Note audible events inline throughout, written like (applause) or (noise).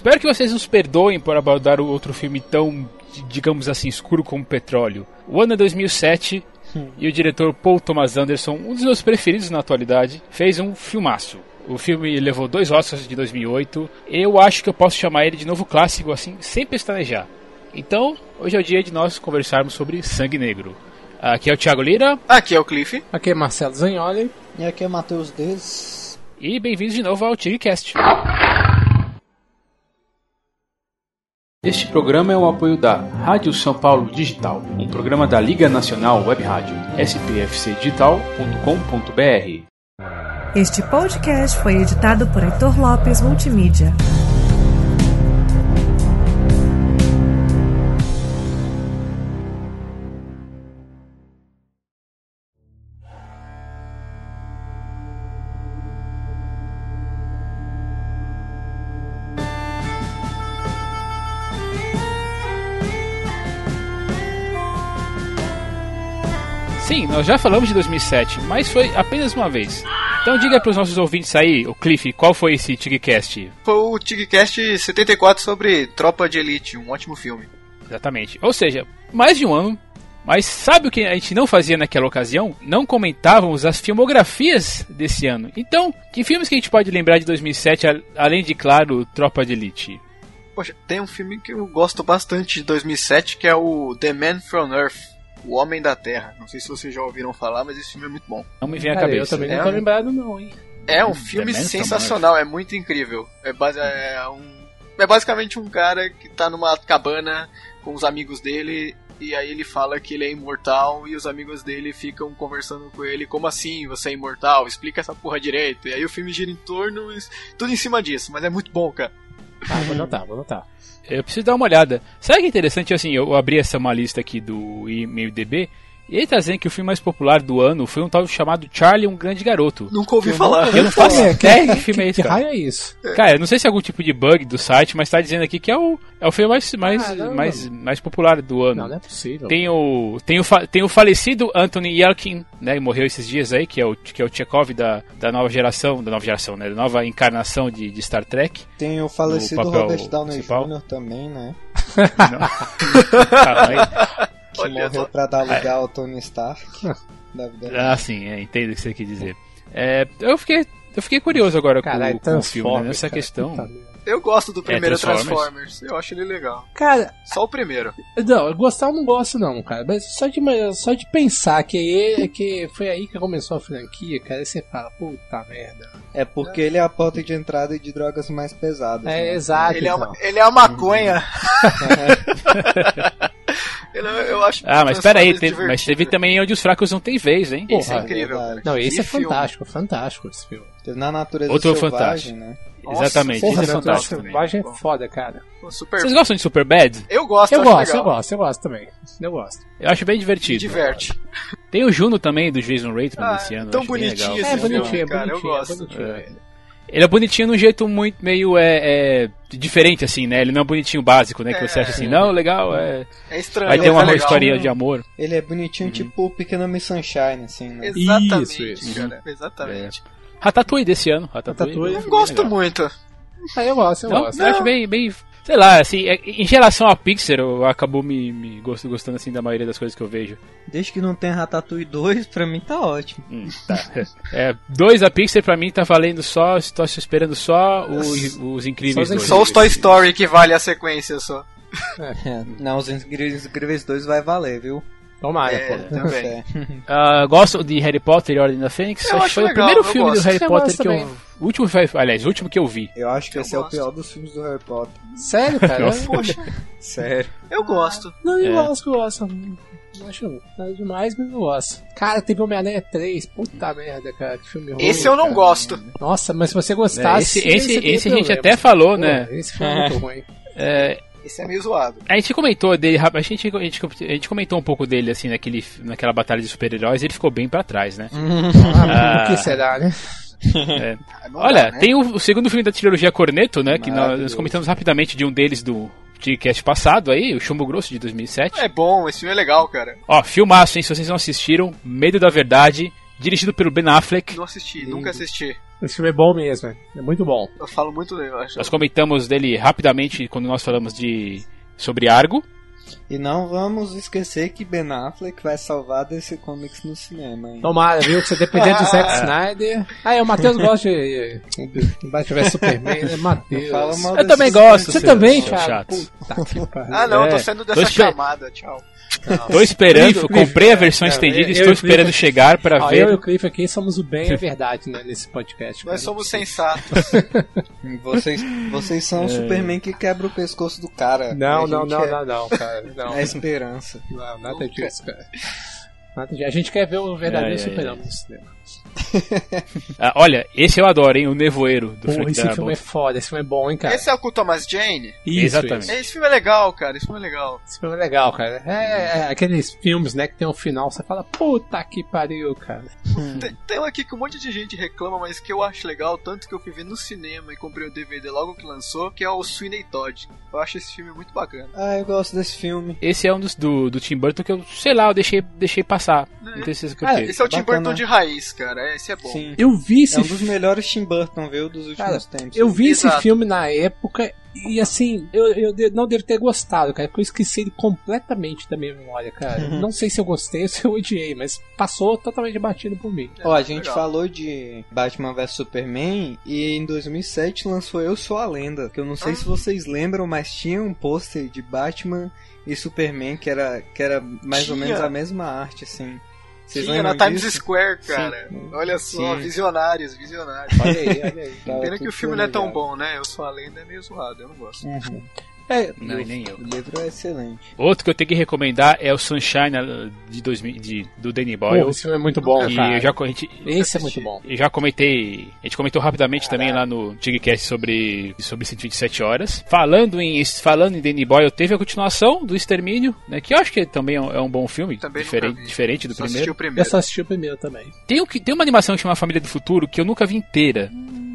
Espero que vocês nos perdoem por abordar outro filme tão, digamos assim, escuro como petróleo. O ano é 2007 hum. e o diretor Paul Thomas Anderson, um dos meus preferidos na atualidade, fez um filmaço. O filme levou dois Oscars de 2008. Eu acho que eu posso chamar ele de novo clássico, assim, sem pestanejar. Então, hoje é o dia de nós conversarmos sobre Sangue Negro. Aqui é o Thiago Lira. Aqui é o Cliff. Aqui é Marcelo Zagnoli. E aqui é Matheus Dez. E bem-vindos de novo ao TigCast. Este programa é o apoio da Rádio São Paulo Digital, um programa da Liga Nacional Web Rádio, spfcdigital.com.br. Este podcast foi editado por Heitor Lopes Multimídia. Nós já falamos de 2007, mas foi apenas uma vez. Então diga para os nossos ouvintes aí, o Cliff, qual foi esse TigCast? Foi o TigCast 74 sobre Tropa de Elite, um ótimo filme. Exatamente. Ou seja, mais de um ano. Mas sabe o que a gente não fazia naquela ocasião? Não comentávamos as filmografias desse ano. Então, que filmes que a gente pode lembrar de 2007, além de, claro, Tropa de Elite? Poxa, tem um filme que eu gosto bastante de 2007, que é o The Man from Earth. O Homem da Terra. Não sei se vocês já ouviram falar, mas esse filme é muito bom. Não me vem à cabeça. Eu também é não tô um... lembrado, não, hein? É um filme sensacional, é muito incrível. É, base... é, um... é basicamente um cara que tá numa cabana com os amigos dele e aí ele fala que ele é imortal e os amigos dele ficam conversando com ele, como assim você é imortal? Explica essa porra direito. E aí o filme gira em torno, tudo em cima disso, mas é muito bom, cara. Ah, vou notar, vou notar. Eu preciso dar uma olhada. Sabe que é interessante? Assim, eu abri essa uma lista aqui do IMDB e ele tá dizendo que o filme mais popular do ano foi um tal chamado Charlie, um grande garoto. Nunca ouvi falar. Eu não faço (laughs) ideia que filme é esse, Que cara. raio é isso? Cara, não sei se é algum tipo de bug do site, mas tá dizendo aqui que é o, é o filme mais, mais, Ah, não, mais, mais popular do ano. Não, não é possível. Tem o, tem, o, fa- tem o falecido Anthony Yelkin, né, que morreu esses dias aí, que é o, que é o Chekhov da, da nova geração, da nova geração, né, da nova encarnação de, de Star Trek. Tem o falecido papel Robert Downey principal. Jr. também, né? (laughs) (laughs) Calma aí. Que Olha morreu só. pra dar lugar ao Tony Stark. (laughs) da vida real. Ah, sim, é, entendo o que você quer dizer. É, eu fiquei, eu fiquei curioso agora Caralho, com, com o filme, né, nessa cara, questão. Eu gosto do primeiro Transformers? Transformers. Eu acho ele legal. Cara, Só o primeiro. não, gostar eu não gosto não, cara. Mas só de, só de pensar que, ele, que foi aí que começou a franquia, cara, aí você fala, puta merda. É porque ele é a porta de entrada de drogas mais pesadas. É, né? exato. Ele é, então. uma, ele é uma maconha. (laughs) (laughs) É- eu acho Ah, mas espera aí, Transformers teve, mas teve também onde os fracos não têm vez, hein? Esse é Porra, incrível. verdade. Não, esse Que é filme. fantástico, fantástico esse filme. Na natureza Outro selvagem, fantástico. né? Nossa, Exatamente, Porra, isso é fantástico selvagem é foda, cara. Super... Vocês gostam de Superbad? Eu gosto, Eu acho gosto, eu legal. gosto, eu gosto também. Eu gosto. Eu acho bem Me divertido. diverte. Tem o Juno também, do Jason Reitman Ah, desse ano. eu tão acho bem bonitinho esse É filme, bonitinho, é cara, eu bonitinho, é gosto. bonitinho. É. Ele é bonitinho de um jeito muito meio é, é, diferente, assim, né? Ele não é bonitinho básico, né? Que você É. acha assim, não, legal, é. É estranho. Vai ter é uma legal. historinha de amor. Ele é bonitinho, tipo o Pequeno Miss Sunshine, assim, né? Exatamente, Isso, isso. cara. Exatamente. Ratatouille desse ano. Ratatouille. Ratatouille. Não bem gosto legal. muito. Ah, eu gosto, eu Não, gosto. eu acho bem, bem. Sei lá, assim, é- em relação a Pixar, eu acabou me, me gostando assim da maioria das coisas que eu vejo. Desde que não tem Ratatouille 2, pra mim tá ótimo. Hum, tá. É, dois da Pixar pra mim tá valendo só, estou esperando só os, os incríveis Só dois. Só os Toy Story que vale a sequência só. (laughs) É, não, os Incríveis Incríveis 2 vai valer, viu? Tomara, É, pô. também. (laughs) Ah, gosto de Harry Potter e Ordem da Fênix. Eu acho que foi legal, o primeiro eu filme do gosto. Harry Eu Potter gosto que eu. também. O último, foi- aliás, o último que eu vi. Eu acho que Eu esse é o gosto. pior dos filmes do Harry Potter. Sério, (laughs) cara? Nossa. Poxa, Sério. eu gosto. Não, eu É. gosto, eu gosto. Não acho nada demais, mas eu gosto. Cara, teve Homem-Aranha 3. Puta merda, cara. Que filme ruim. Esse eu não cara. gosto. Nossa, mas se você É, gostasse. esse esse, tem esse a gente até falou, Pô, né? Esse é muito (laughs) ruim. É, Esse é meio zoado. a gente comentou dele, a gente, a, gente, a gente comentou um pouco dele assim naquele, naquela batalha de super-heróis, ele ficou bem pra trás, né? Ah, o que será, né? É. (laughs) Não Olha, dá, né? tem o, o segundo filme da trilogia Corneto, né? Que nós, nós comentamos rapidamente de um deles do podcast passado aí, o Chumbo Grosso de 2007. É bom, esse filme é legal, cara. Ó, filmaço, hein? Se vocês não assistiram, Medo da Verdade, dirigido pelo Ben Affleck. Não assisti, Lindo. nunca assisti. Esse filme é bom mesmo, é, é muito bom. Eu falo muito dele, eu acho. Nós comentamos dele rapidamente quando nós falamos de sobre Argo. E não vamos esquecer que Ben Affleck vai salvar DC Comics no cinema, hein? Tomara, viu? Que você depender do Zack (laughs) Snyder. Ah, é, o Matheus (laughs) gosta de. de Batman vs Superman, né? Matheus. Eu também gosto. Você também, Thiago? (laughs) Ah, não, É. tô saindo Tô dessa chamada, tchau. Tô esperando, Cliff, Cliff, comprei a versão é, estendida e estou esperando chegar para ver. eu e o Cliff aqui somos o bem e a verdade, né, nesse podcast. cara. Nós somos sensatos. Vocês, vocês são o Superman que quebra o pescoço do cara. Não, não, não, é, não, não, cara. Não, É a esperança. não nada disso, cara. Nada disso. A gente quer ver o verdadeiro ai, super-homem no cinema. (laughs) Ah, olha, esse eu adoro, hein? O Nevoeiro do Porra, Frank esse Darabont. filme é foda, esse filme é bom, hein, cara. Esse é o com o Thomas Jane? Isso, Exatamente. isso. Esse filme é legal, cara. Esse filme é legal. Esse filme é legal, cara. É, é aqueles filmes, né, que tem um final, você fala, puta que pariu, cara. Tem, tem um aqui que um monte de gente reclama, mas que eu acho legal, tanto que eu fui ver no cinema e comprei o DVD logo que lançou, que é o Sweeney Todd. Eu acho esse filme muito bacana. Ah, eu gosto desse filme. Esse é um dos do, do Tim Burton que eu, sei lá, eu deixei, deixei passar. Não tenho certeza por Ah, quê. Esse é o Tim. Burton de raiz, cara. Esse é bom. Sim. Eu vi esse É um dos melhores Tim Burton, viu, dos últimos Cara, tempos. Eu vi esse Exato. filme na época e assim, eu, eu não devo ter gostado, cara, porque eu esqueci ele completamente da minha memória, cara. Uhum. Não sei se eu gostei (laughs) ou se eu odiei, mas passou totalmente batido por mim. Ó, a gente legal. falou de Batman vs Superman e em 2007 lançou Eu Sou a Lenda, que eu não sei se vocês lembram, mas tinha um pôster de Batman e Superman que era, que era mais ou Tinha. menos a mesma arte, assim. Vocês Tinha na Times disso? Square, cara. Olha só, Sim. visionários, visionários. Olha aí, olha aí. (laughs) Tava Pena que o filme não é tão bom, né? Eu sou a lenda, é meio zoado, eu não gosto. Uhum. É, Não, nem eu. O livro é excelente. Outro que eu tenho que recomendar é o Sunshine uh, de 2000, de, do Danny Boyle. pô, esse filme é muito bom, e cara. eu já, gente, Esse é muito bom. eu já comentei, a gente comentou rapidamente também lá no Tigcast sobre, sobre 127 horas. Falando em, falando em Danny Boyle, teve a continuação do Extermínio, né, que eu acho que também é um, é um bom filme, Também diferente, diferente do Só primeiro. o Eu primeiro. só assisti o primeiro também. Tem, um que- tem uma animação que chama Família do Futuro que eu nunca vi inteira.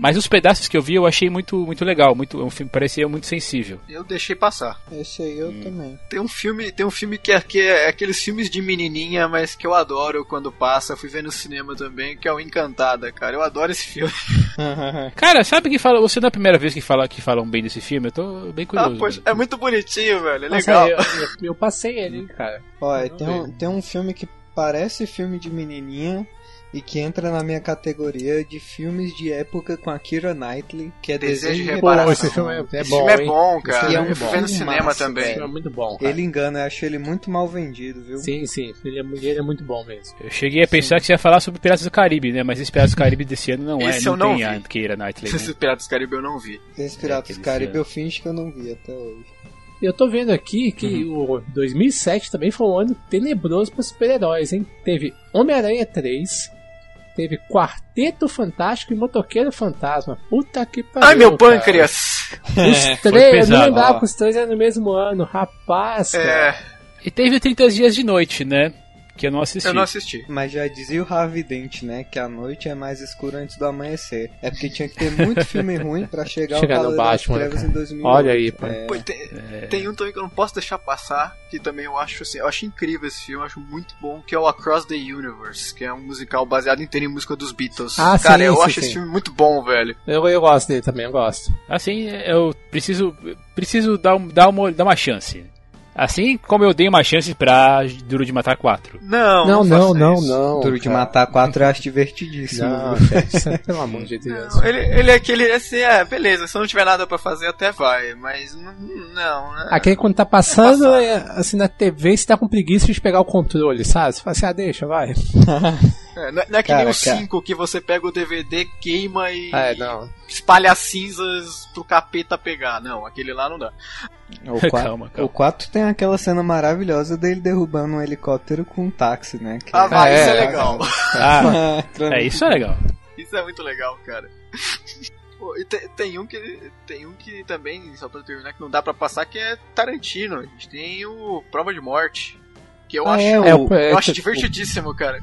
Mas os pedaços que eu vi eu achei muito, muito legal, muito, um filme parecia muito sensível. Eu deixei passar. Esse aí eu também. Tem um filme, tem um filme que é, que é aqueles filmes de menininha, mas que eu adoro quando passa. Fui ver no cinema também, que é o Encantada, cara. Eu adoro esse filme. (laughs) Cara, sabe que fala, você não é a primeira vez que fala que falam bem desse filme? Eu tô bem Ah, curioso. poxa, é muito bonitinho, velho. É Nossa, legal. eu, eu- eu passei ele, hein, cara. Olha, tem um, tem um filme que parece filme de menininha e que entra na minha categoria de filmes de época com a Kira Knightley, que é Desejo Desejo de de Pô, Reparação. esse filme é, é Esse bom, filme é bom, Esse cara. filme é Eu um fui bom ver no cinema massa, Esse também. filme é muito bom, cara. Ele engana, eu achei ele muito mal vendido, viu? Sim, sim. Ele é, ele é muito bom mesmo. Eu cheguei a pensar que você ia falar sobre Piratas do Caribe, né? Mas esse Piratas do Caribe desse ano não é, Esse não, eu não a vi. Keira Knightley. Esses Né? Piratas do Caribe eu não vi. Esse Piratas aquele do Caribe filme. eu finge que eu não vi até hoje. Eu tô vendo aqui que o 2007 também foi um ano tenebroso para super-heróis, hein? Teve Homem-Aranha 3, teve Quarteto Fantástico e Motoqueiro Fantasma. Puta que pariu. Ai, meu cara. pâncreas! Os foi três, eu não lembrava que os três eram no mesmo ano. Rapaz, cara. É, E teve 30 Dias de Noite, né? Que eu não assisti. eu não assisti. Mas já dizia o Harvey Dent, né? Que a noite é mais escura antes do amanhecer. É porque tinha que ter muito filme (laughs) ruim pra chegar, Chegar ao das Batman, Trevas cara. em 2008. Olha aí, pô. É, Pô, tem, tem um também que eu não posso deixar passar, que também eu acho assim, eu acho incrível esse filme, eu acho muito bom, que é o Across the Universe, que é um musical baseado inteiro em música dos Beatles. Ah, Cara, sim, eu sim, acho sim. esse filme muito bom, velho. Eu, eu gosto dele também, eu gosto. Assim, eu preciso, preciso dar, um- dar, uma, dar uma chance. Assim como eu dei uma chance pra Duro de Matar 4. Não, Não, não, não, não. Duro de. Matar 4 eu acho divertidíssimo. Não, (laughs) gente, pelo amor de Deus. Ele, ele é aquele, assim, é, beleza, se não tiver nada pra fazer até vai, mas não, não né? Aquele quando tá passando, É é, assim, na TV, você tá com preguiça de pegar o controle, sabe? Você fala assim, ah, deixa, vai. É, não, é- não é que Cara, nem o cara. 5 que você pega o DVD, queima e É, não. Espalha as cinzas pro capeta pegar. Não, aquele lá não dá. O 4, Calma, calma. O 4 tem aquela cena maravilhosa dele derrubando um helicóptero com um táxi, né? Que Ah, vai, é, isso é é, legal. Ah, (laughs) é, isso é legal. Isso é muito legal, cara. (laughs) Pô, e te- tem, um que tem um que também, só pra terminar, que não dá pra passar, que é Tarantino. A gente tem o Prova de Morte. Que eu Ah, acho, é, É, é, eu acho tipo, divertidíssimo, cara.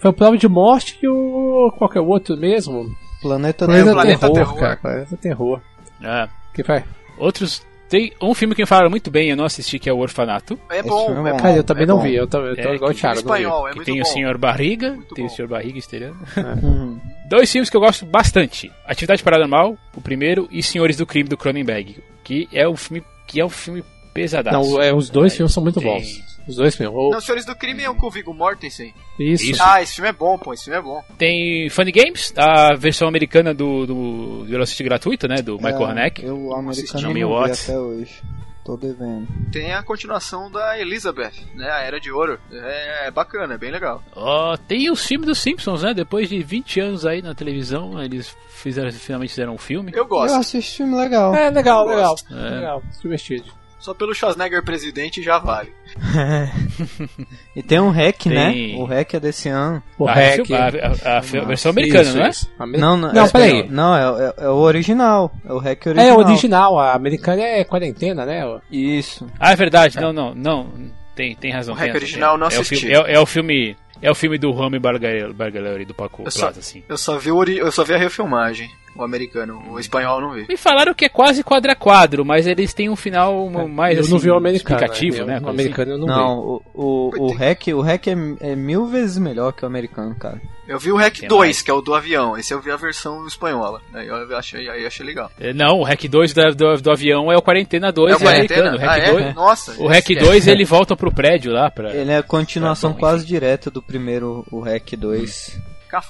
Foi o Prova de Morte e o. Qual que é o outro mesmo? Planeta Planeta, Planeta Terror, Terror. cara. Planeta Terror. Ah, Que vai? outros. Tem um filme que me falaram muito bem, eu não assisti, que é O Orfanato. É bom, filme é é bom. Cara, eu também é não bom. vi. Eu tô, eu tô É, igual o que- Thiago. Espanhol, é que tem bom. o Senhor Barriga, Muito tem o bom. Senhor Barriga estreando. Uhum. Dois filmes que eu gosto bastante: Atividade Paranormal, o primeiro, e Senhores do Crime do Cronenberg, que é um filme que é um filme pesadaço. Não, é, os dois filmes são muito tem... bons. Os dois filmes. Não, Senhores do Crime é o com o Viggo Mortensen. Isso. Isso. Ah, esse filme é bom, pô, esse filme é bom. Tem Funny Games, a versão americana do, do Velocity gratuita, né, do Michael é, Haneke. Eu, americano, não vi até hoje. Tô devendo. Tem a continuação da Elizabeth, né? A Era de Ouro. É, é bacana, é bem legal. Ó, oh, tem o filme dos Simpsons, né? Depois de 20 anos aí na televisão, eles fizeram, finalmente fizeram um filme. Eu gosto. Eu assisto filme legal. É, legal, legal. É. Legal, divertido. Só pelo Schwarzenegger presidente já vale. (laughs) e tem um REC, né? O REC é desse ano. O ah, REC. A, a, a, versão americana, isso, não é? Isso. Não, não, não é, peraí. Não, é, é, é, o original. É o REC original. É, o original. A americana é quarentena, né? Isso. Ah, é verdade. Não, não, não. Tem, tem razão. O REC original não assisti. É o filme, é, é o filme é o filme do Rami Bargaleri do Paco eu Plaza, assim. Eu só, vi o, eu só vi a refilmagem, o americano. O espanhol não vi. Me falaram que é quase quadra quadro, mas eles têm um final é, mais eu assim, não vi o americano, explicativo, né? O americano assim. eu não, não vi. Não, o, o, o REC, o REC é, é mil vezes melhor que o americano, cara. Eu vi o REC 2, mais? que é o do avião. Esse eu vi a versão espanhola. Aí eu achei, aí achei legal. É, não, o REC 2 do, do, do, avião é o Quarentena 2 é o Quarentena? americano. O REC ah, 2, é? Nossa. O REC 2 ele volta pro prédio lá. Pra, ele é a continuação pra, bom, quase direta do primeiro, o REC 2.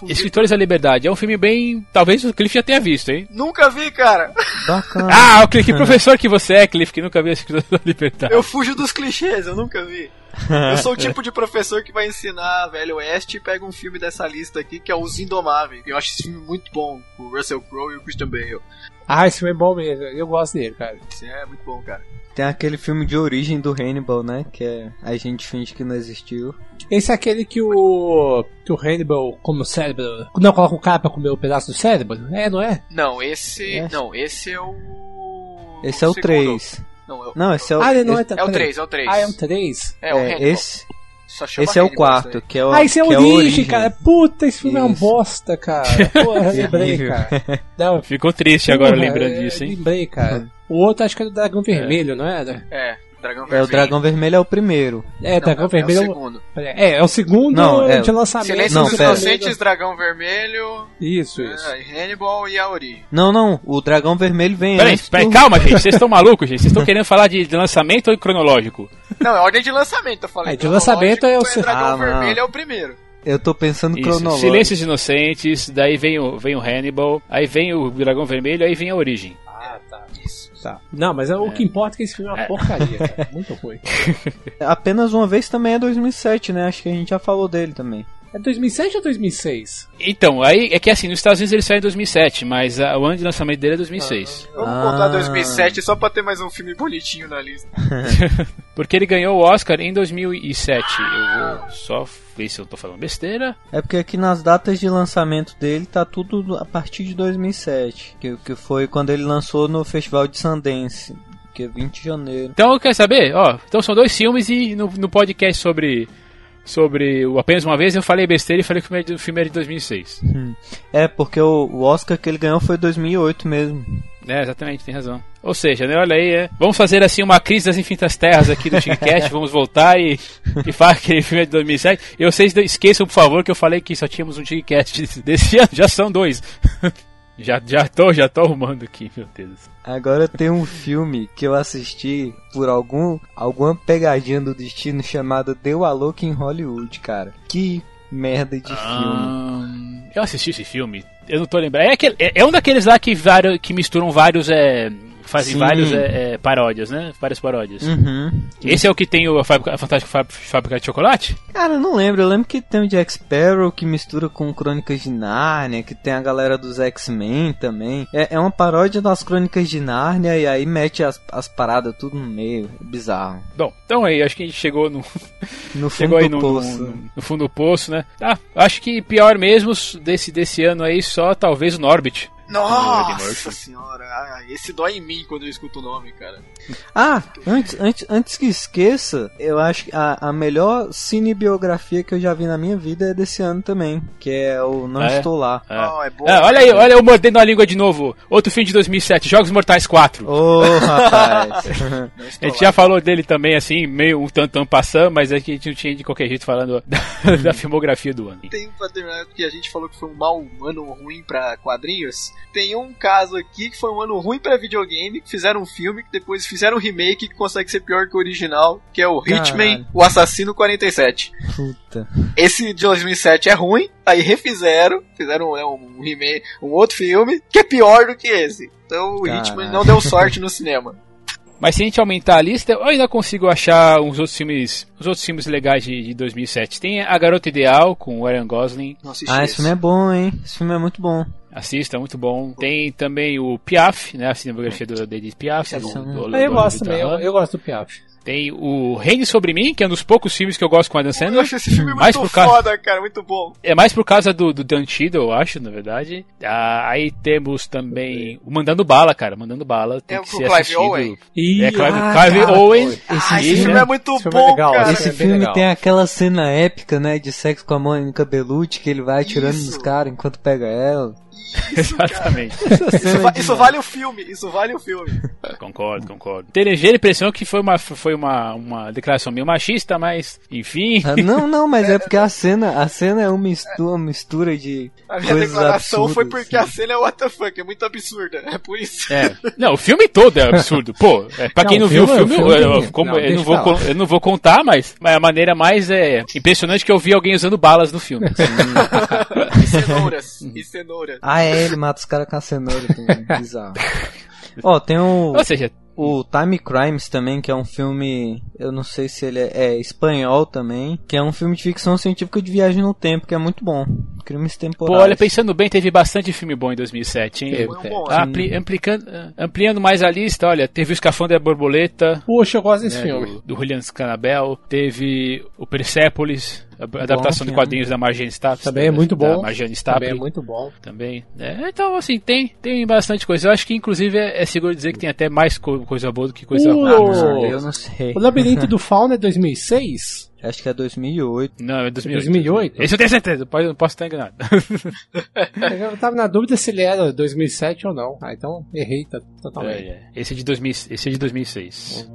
Escritores da Liberdade. É um filme bem. Talvez o Cliff já tenha visto, hein? Nunca vi, cara. Bacana. (laughs) Ah, o Cliff, que professor que você é, Cliff, que nunca viu Escritores da Liberdade. Eu fujo dos clichês, eu nunca vi. Eu sou o (laughs) tipo de professor que vai ensinar Velho Oeste e pega um filme dessa lista aqui que é Os Indomáveis. Eu acho esse filme muito bom, com o Russell Crowe e o Christian Bale. Ah, esse filme é bom mesmo, eu gosto dele, cara. Esse é muito bom, cara. Tem aquele filme de origem do Hannibal, né? Que é A gente finge que não existiu. Esse é aquele que o. que o Hannibal come o cérebro. Não, coloca o cara pra comer o um pedaço do cérebro? É, não é? Não, esse. É. Não, esse é o. Esse é o 3. Não, eu, não, esse é o. Ah, ele não é, é o 3, é o 3. Ah, é o 3? É, o é, Hannibal. Esse. Esse é o quarto, que é o. Ah, esse é, o origem, origem, cara. Puta, esse filme Isso. é uma bosta, cara. Porra, (laughs) lembrei, cara. (laughs) Não, Ficou triste agora lembrando disso, hein? Lembrei, cara. (laughs) O outro acho que era do Dragão Vermelho, não era? É. Dragão Vermelho. É, o Dragão Vermelho é o primeiro. É, não, Dragão Vermelho é o segundo. É, é o segundo não, é, de lançamento. Silêncio não, dos Inocentes, Dragão Vermelho. Isso, isso. É, Hannibal e a Origem. Não, não, o Dragão Vermelho vem peraí, antes. Peraí, calma, gente, (laughs) vocês estão malucos, gente? Vocês estão querendo falar de, de, lançamento ou de cronológico? Não, é ordem de lançamento, eu falei. É, de lançamento é o... É Dragão ah, Vermelho é o primeiro. Eu tô pensando Isso, cronológico. Silêncios Inocentes, daí vem o, vem o Hannibal, aí vem o Dragão Vermelho, aí vem a Origem. Ah, tá. Não, mas é, o que importa é que esse filme é uma é. porcaria, cara. (laughs) Muito ruim. (laughs) Apenas uma vez também é 2007, né? Acho que a gente já falou dele também. É 2007 ou 2006? Então, aí é que assim, nos Estados Unidos ele saiu em 2007, mas a, o ano de lançamento dele é 2006. Ah, vamos ah. contar 2007 só pra ter mais um filme bonitinho na lista. (laughs) porque ele ganhou o Oscar em 2007. Eu vou só se eu tô falando besteira. É porque aqui nas datas de lançamento dele tá tudo a partir de 2007, que, que foi quando ele lançou no Festival de Sundance. Que é 20 de janeiro. Então, quer saber? Ó, então são dois filmes e no, no podcast sobre sobre o Apenas Uma Vez, eu falei besteira e falei que o filme é de 2006. Hum. É, porque o, o Oscar que ele ganhou foi 2008 mesmo. É, exatamente, tem razão. Ou seja, né, olha aí, é, vamos fazer assim uma crise das infinitas terras aqui do TickCast, (laughs) vamos voltar e, e falar que aquele filme é de 2007. E vocês esqueçam, por favor, que eu falei que só tínhamos um TickCast (laughs) desse ano, já são dois. (laughs) Já, já tô, já tô arrumando aqui, meu Deus. Agora tem um filme que eu assisti por algum alguma pegadinha do destino chamada Deu a Louca em Hollywood, cara. Que merda de ah, filme. Eu assisti esse filme, eu não tô lembrando. É, aquele, é, é um daqueles lá que, vários, que misturam vários é, fazem Sim. vários é, é, paródias, né? Várias paródias. Uhum. Esse é o que tem o, a, Fábrica, a Fantástica Fábrica de Chocolate? Cara, eu não lembro. Eu lembro que tem o Jack Sparrow que mistura com Crônicas de Nárnia, que tem a galera dos X-Men também. É, é uma paródia das Crônicas de Nárnia e aí mete as, as paradas tudo no meio. É bizarro. Bom, então aí, acho que a gente chegou no... (laughs) no fundo do no, poço. No, no, fundo do poço, né? Ah, acho que pior mesmo desse, desse ano aí só talvez o Norbit. Nossa senhora, ah, esse dói em mim quando eu escuto o nome, cara. Ah, antes, antes, antes que esqueça, eu acho que a, a melhor cinebiografia que eu já vi na minha vida é desse ano também, que é o Não é? Estou Lá. É. Oh, é bom, é, olha aí, olha eu mordendo a língua de novo. Outro filme de 2007, Jogos Mortais 4. Ô, oh, rapaz. (laughs) a gente já falou dele também, assim, meio um tantão passando, mas é que a gente não tinha de qualquer jeito falando (laughs) da, da filmografia do ano. Tem pra terminar, porque a gente falou que foi um mau ano ruim pra quadrinhos. Tem um caso aqui que foi um ano ruim pra videogame, que fizeram um filme, que depois fizeram um remake que consegue ser pior que o original, que é o Hitman, Caralho. o Assassino 47. Puta. Esse de 2007 é ruim, aí refizeram, fizeram é, um remake, um outro filme, que é pior do que esse. Então o Hitman não deu sorte no cinema. Mas se a gente aumentar a lista, eu ainda consigo achar uns outros filmes, uns outros filmes legais de, de 2007. Tem A Garota Ideal com o Ryan Gosling. Ah, esse filme é bom, hein? Esse filme é muito bom. Assista, muito bom. Tem também o Piaf, né? A cinematografia do Edith Piaf. Do, do, do, eu gosto também, eu, eu gosto do Piaf. Tem o Reine Sobre Mim, que é um dos poucos filmes que eu gosto com a Dan Sandler. Eu acho esse filme mais muito por foda, cara, muito bom. É mais por causa do, do Dan Cheadle, eu acho, na verdade. Ah, aí temos também o Mandando Bala, cara. Mandando Bala tem é, que ser Clive assistido. Owen. é, Clive, ah, Clive cara, Owen. Esse, ah, esse filme é muito esse bom, é legal, cara. Esse filme legal. tem aquela cena épica, né, de sexo com a Mônica Bellucci, que ele vai atirando Isso. nos caras enquanto pega ela. (laughs) Exatamente. Isso, isso, vale o filme, isso vale o filme. Concordo, concordo. Tem ligeira impressão que foi uma, foi uma, uma declaração meio machista, mas enfim. Ah, não, não, mas é (laughs) porque a cena, a cena é uma mistura, uma mistura de. A minha declaração absurdas, foi porque a cena é what the fuck, é muito absurda. É por isso. É. Não, o filme todo é absurdo. Pô, é, pra quem não, não viu o filme, filme eu, eu, como, não, eu, não vou, eu não vou contar, mas, mas a maneira mais é impressionante que eu vi alguém usando balas no filme. (laughs) e (laughs) cenouras. E cenouras. Ah, é, ele mata os caras com a cenoura também. Bizarro. (laughs) Ó, oh, tem o. Ou seja, o Time Crimes também, que é um filme, eu não sei se ele é, é, espanhol também, que é um filme de ficção científica de viagem no tempo, que é muito bom. Crimes temporais. Pô, olha, pensando bem, teve bastante filme bom em 2007, hein? Teve, teve. Ah, ampli ampliando, ampliando mais a lista, olha, teve o Escafandro da Borboleta. Poxa, eu gosto desse né, filme. Do, do Julian Scanabel. Teve o Persepolis, a adaptação de quadrinhos da Marjane Stapp. Também é muito bom. Marjane Stapp. Também é muito bom. Também. É, então, assim, tem, tem bastante coisa. Eu acho que, inclusive, é, é seguro dizer que tem até mais co coisa boa do que coisa ruim. Uh, eu não sei. O Labirinto do Fauna é 2006? Acho que é 2008. Não, é 2008. 2008? Esse eu tenho certeza, não posso estar enganado. (laughs) eu tava na dúvida se ele era 2007 ou não. Ah, então errei totalmente. É, é. Esse, é de 2000, esse é de 2006.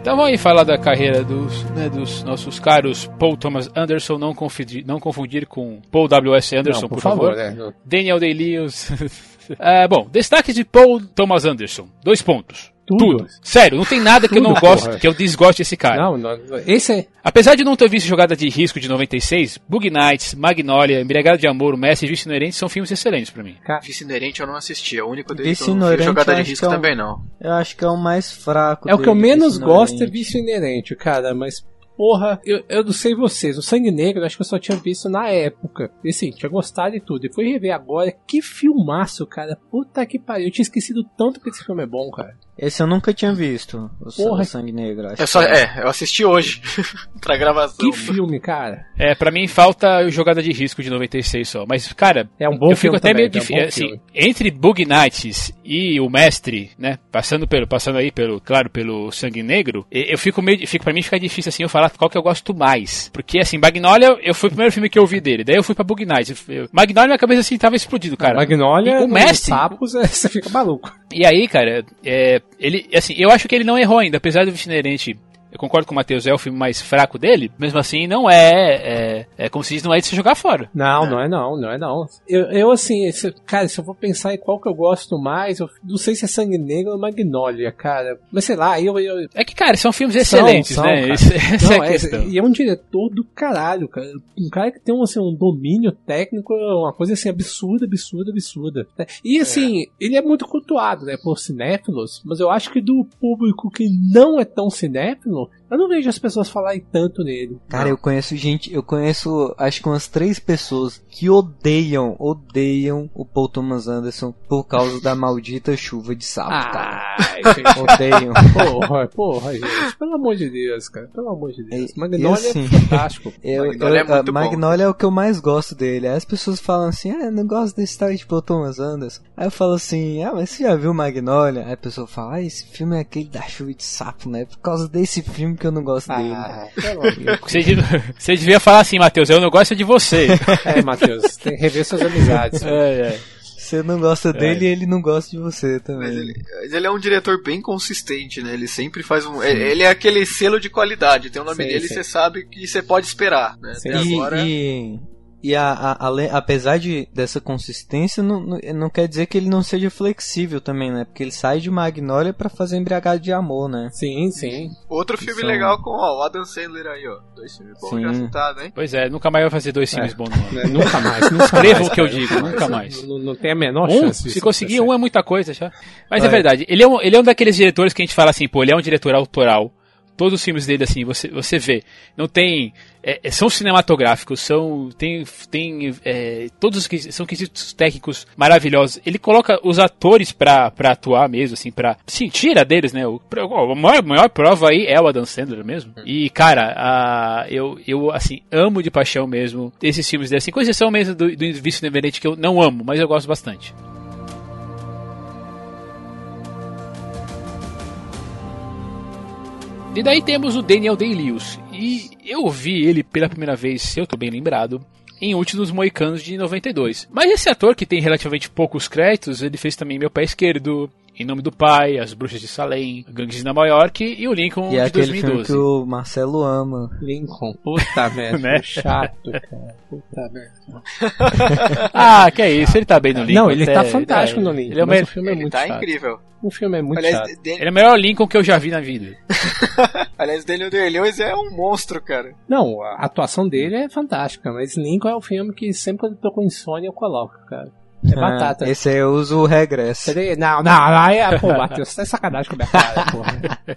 Então vamos aí falar da carreira dos, né, dos nossos caros Paul Thomas Anderson, não confundir, não confundir com Paul W.S. Anderson, não, por, por, favor. favor é. Daniel Day-Lewis. (laughs) (laughs) é, bom, destaque de Paul Thomas Anderson. Dois pontos. Tudo. Tudo. Sério, não tem nada que Tudo, eu não gosto, que eu desgoste desse cara. Não, não, esse é. Apesar de não ter visto Jogada de Risco de 96, Bug Nights, Magnolia, Embriagado de Amor, o Messi e Vice Inerente são filmes excelentes para mim. Vice Inerente eu não assisti, é o único dele que eu não vi Jogada de Risco é um, também não. Eu acho que é o mais fraco. É dele, o que eu menos gosto é Vice Inerente, cara, mas porra, eu, eu não sei vocês, o Sangue Negro acho que eu só tinha visto na época. E assim, tinha gostado de tudo. E fui rever agora, que filmaço, cara. Puta que pariu. Eu tinha esquecido tanto que esse filme é bom, cara. Esse eu nunca tinha visto, o Porra. Sangue Negro. Acho é, só, é, eu assisti hoje (laughs) pra gravação. Que filme, cara. É, pra mim falta Jogada de Risco de 96 só. Mas, cara, é um bom eu fico até também, meio difícil. É um assim, entre Bug Nights e o Mestre, né, passando, pelo, passando aí, pelo, claro, pelo Sangue Negro, eu fico meio, fico, pra mim fica difícil assim eu falar qual que eu gosto mais. Porque, assim, Magnolia, eu fui o primeiro filme que eu vi dele, daí eu fui pra Bug Nights. Eu, Magnolia, minha cabeça assim tava explodido, cara. Magnolia, o Mestre. Sapos, (laughs) você fica maluco. E aí, cara, é, ele, assim, eu acho que ele não errou ainda, apesar do Vice eu concordo com o Matheus, é o filme mais fraco dele, mesmo assim não é, é, é como se diz, não é de se jogar fora. Não, é. não é não, não é não. Eu, eu assim, esse, cara, se eu for pensar em qual que eu gosto mais, eu não sei se é Sangue Negro ou Magnolia, cara. Mas sei lá, eu... eu... É que, cara, são filmes excelentes, são, né? Esse, (laughs) essa não, é a questão. É, e é um diretor do caralho, cara. Um cara que tem um, assim, um domínio técnico, uma coisa assim, absurda, absurda, absurda. E é. assim, é. ele é muito cultuado, né, por cinéfilos, mas eu acho que do público que não é tão cinéfilo, little Eu não vejo as pessoas falarem tanto nele. Cara, não. eu conheço gente, eu conheço acho que umas três pessoas que odeiam, odeiam o Paul Thomas Anderson por causa da maldita chuva de sapo, ah, cara. odeiam. Porra, porra, gente. Pelo amor de Deus, cara. Pelo amor de Deus. Magnolia assim, é fantástico. (laughs) Eu, Magnolia, eu, é Magnolia é o que eu mais gosto dele. Aí as pessoas falam assim, ah, eu não gosto desse tal de Paul Thomas Anderson. Aí eu falo assim, ah, mas você já viu Magnolia? Aí a pessoa fala, ah, esse filme é aquele da chuva de sapo, né? Por causa desse filme que eu não gosto dele. Ah, (laughs) você, você devia falar assim, Matheus, eu não gosto de você. (laughs) é, Matheus, tem que rever suas amizades. É, é. Você não gosta dele é. e ele não gosta de você também. Mas ele, ele, é um diretor bem consistente, né? Ele sempre faz um. Sim. Ele é aquele selo de qualidade. Tem o nome sim, dele e você sabe que você pode esperar, né? Sim. E, agora... e, e a, a, a, apesar de, dessa consistência, não, não, não, quer dizer que ele não seja flexível também, né? Porque ele sai de Magnolia para fazer Embriagado de Amor, né? Sim, sim. Outro filme são... legal com ó, o Adam Sandler aí, ó. Dois filmes bons sim. já citados, hein? Pois é, nunca mais vai fazer dois filmes é. bons, não. É, (laughs) nunca mais. Nunca Escreva o que eu digo, nunca mais. Não, não, tem a menor um, chance. Se conseguir um é muita coisa já. Mas é, é verdade, ele é, um, ele é um daqueles diretores que a gente fala assim, pô, ele é um diretor autoral todos os filmes dele assim você, você vê. Não tem é, é são cinematográficos são tem tem é, todos os são quesitos técnicos maravilhosos. Ele coloca os atores para atuar mesmo assim para sentir a deles né? O, a maior, maior prova aí é o Adam Sandler mesmo. E cara a, eu eu assim amo de paixão mesmo esses filmes dele. Assim com exceção mesmo do, do Vício Neverente que eu não amo mas eu gosto bastante E daí temos o Daniel Day-Lewis. E eu vi ele pela primeira vez, se eu tô bem lembrado, em Últimos Moicanos de 92. Mas esse ator, que tem relativamente poucos créditos, ele fez também Meu Pé Esquerdo, Em Nome do Pai, As Bruxas de Salem, Gangues de Nova York e o Lincoln e é de 2012. Filme que o Marcelo ama. Lincoln, puta merda, né? chato, cara. Puta merda. (laughs) ah, que é isso, ele tá bem no Lincoln. Não, ele até, tá fantástico é, no Lincoln. Ele é o, o filme é muito tá chato. incrível. O filme é muito Aliás, chato. Ele é o melhor Lincoln que eu já vi na vida. (laughs) Aliás, Daniel Day-Lewis é um monstro, cara. Não, a atuação dele é fantástica, mas Lincoln é o filme que sempre quando eu tô com insônia eu coloco, cara. É ah, batata. esse aí eu uso o regresso. Não, não, aí é, pô, Matheus, você tá sacanagem com a minha cara, porra. (laughs)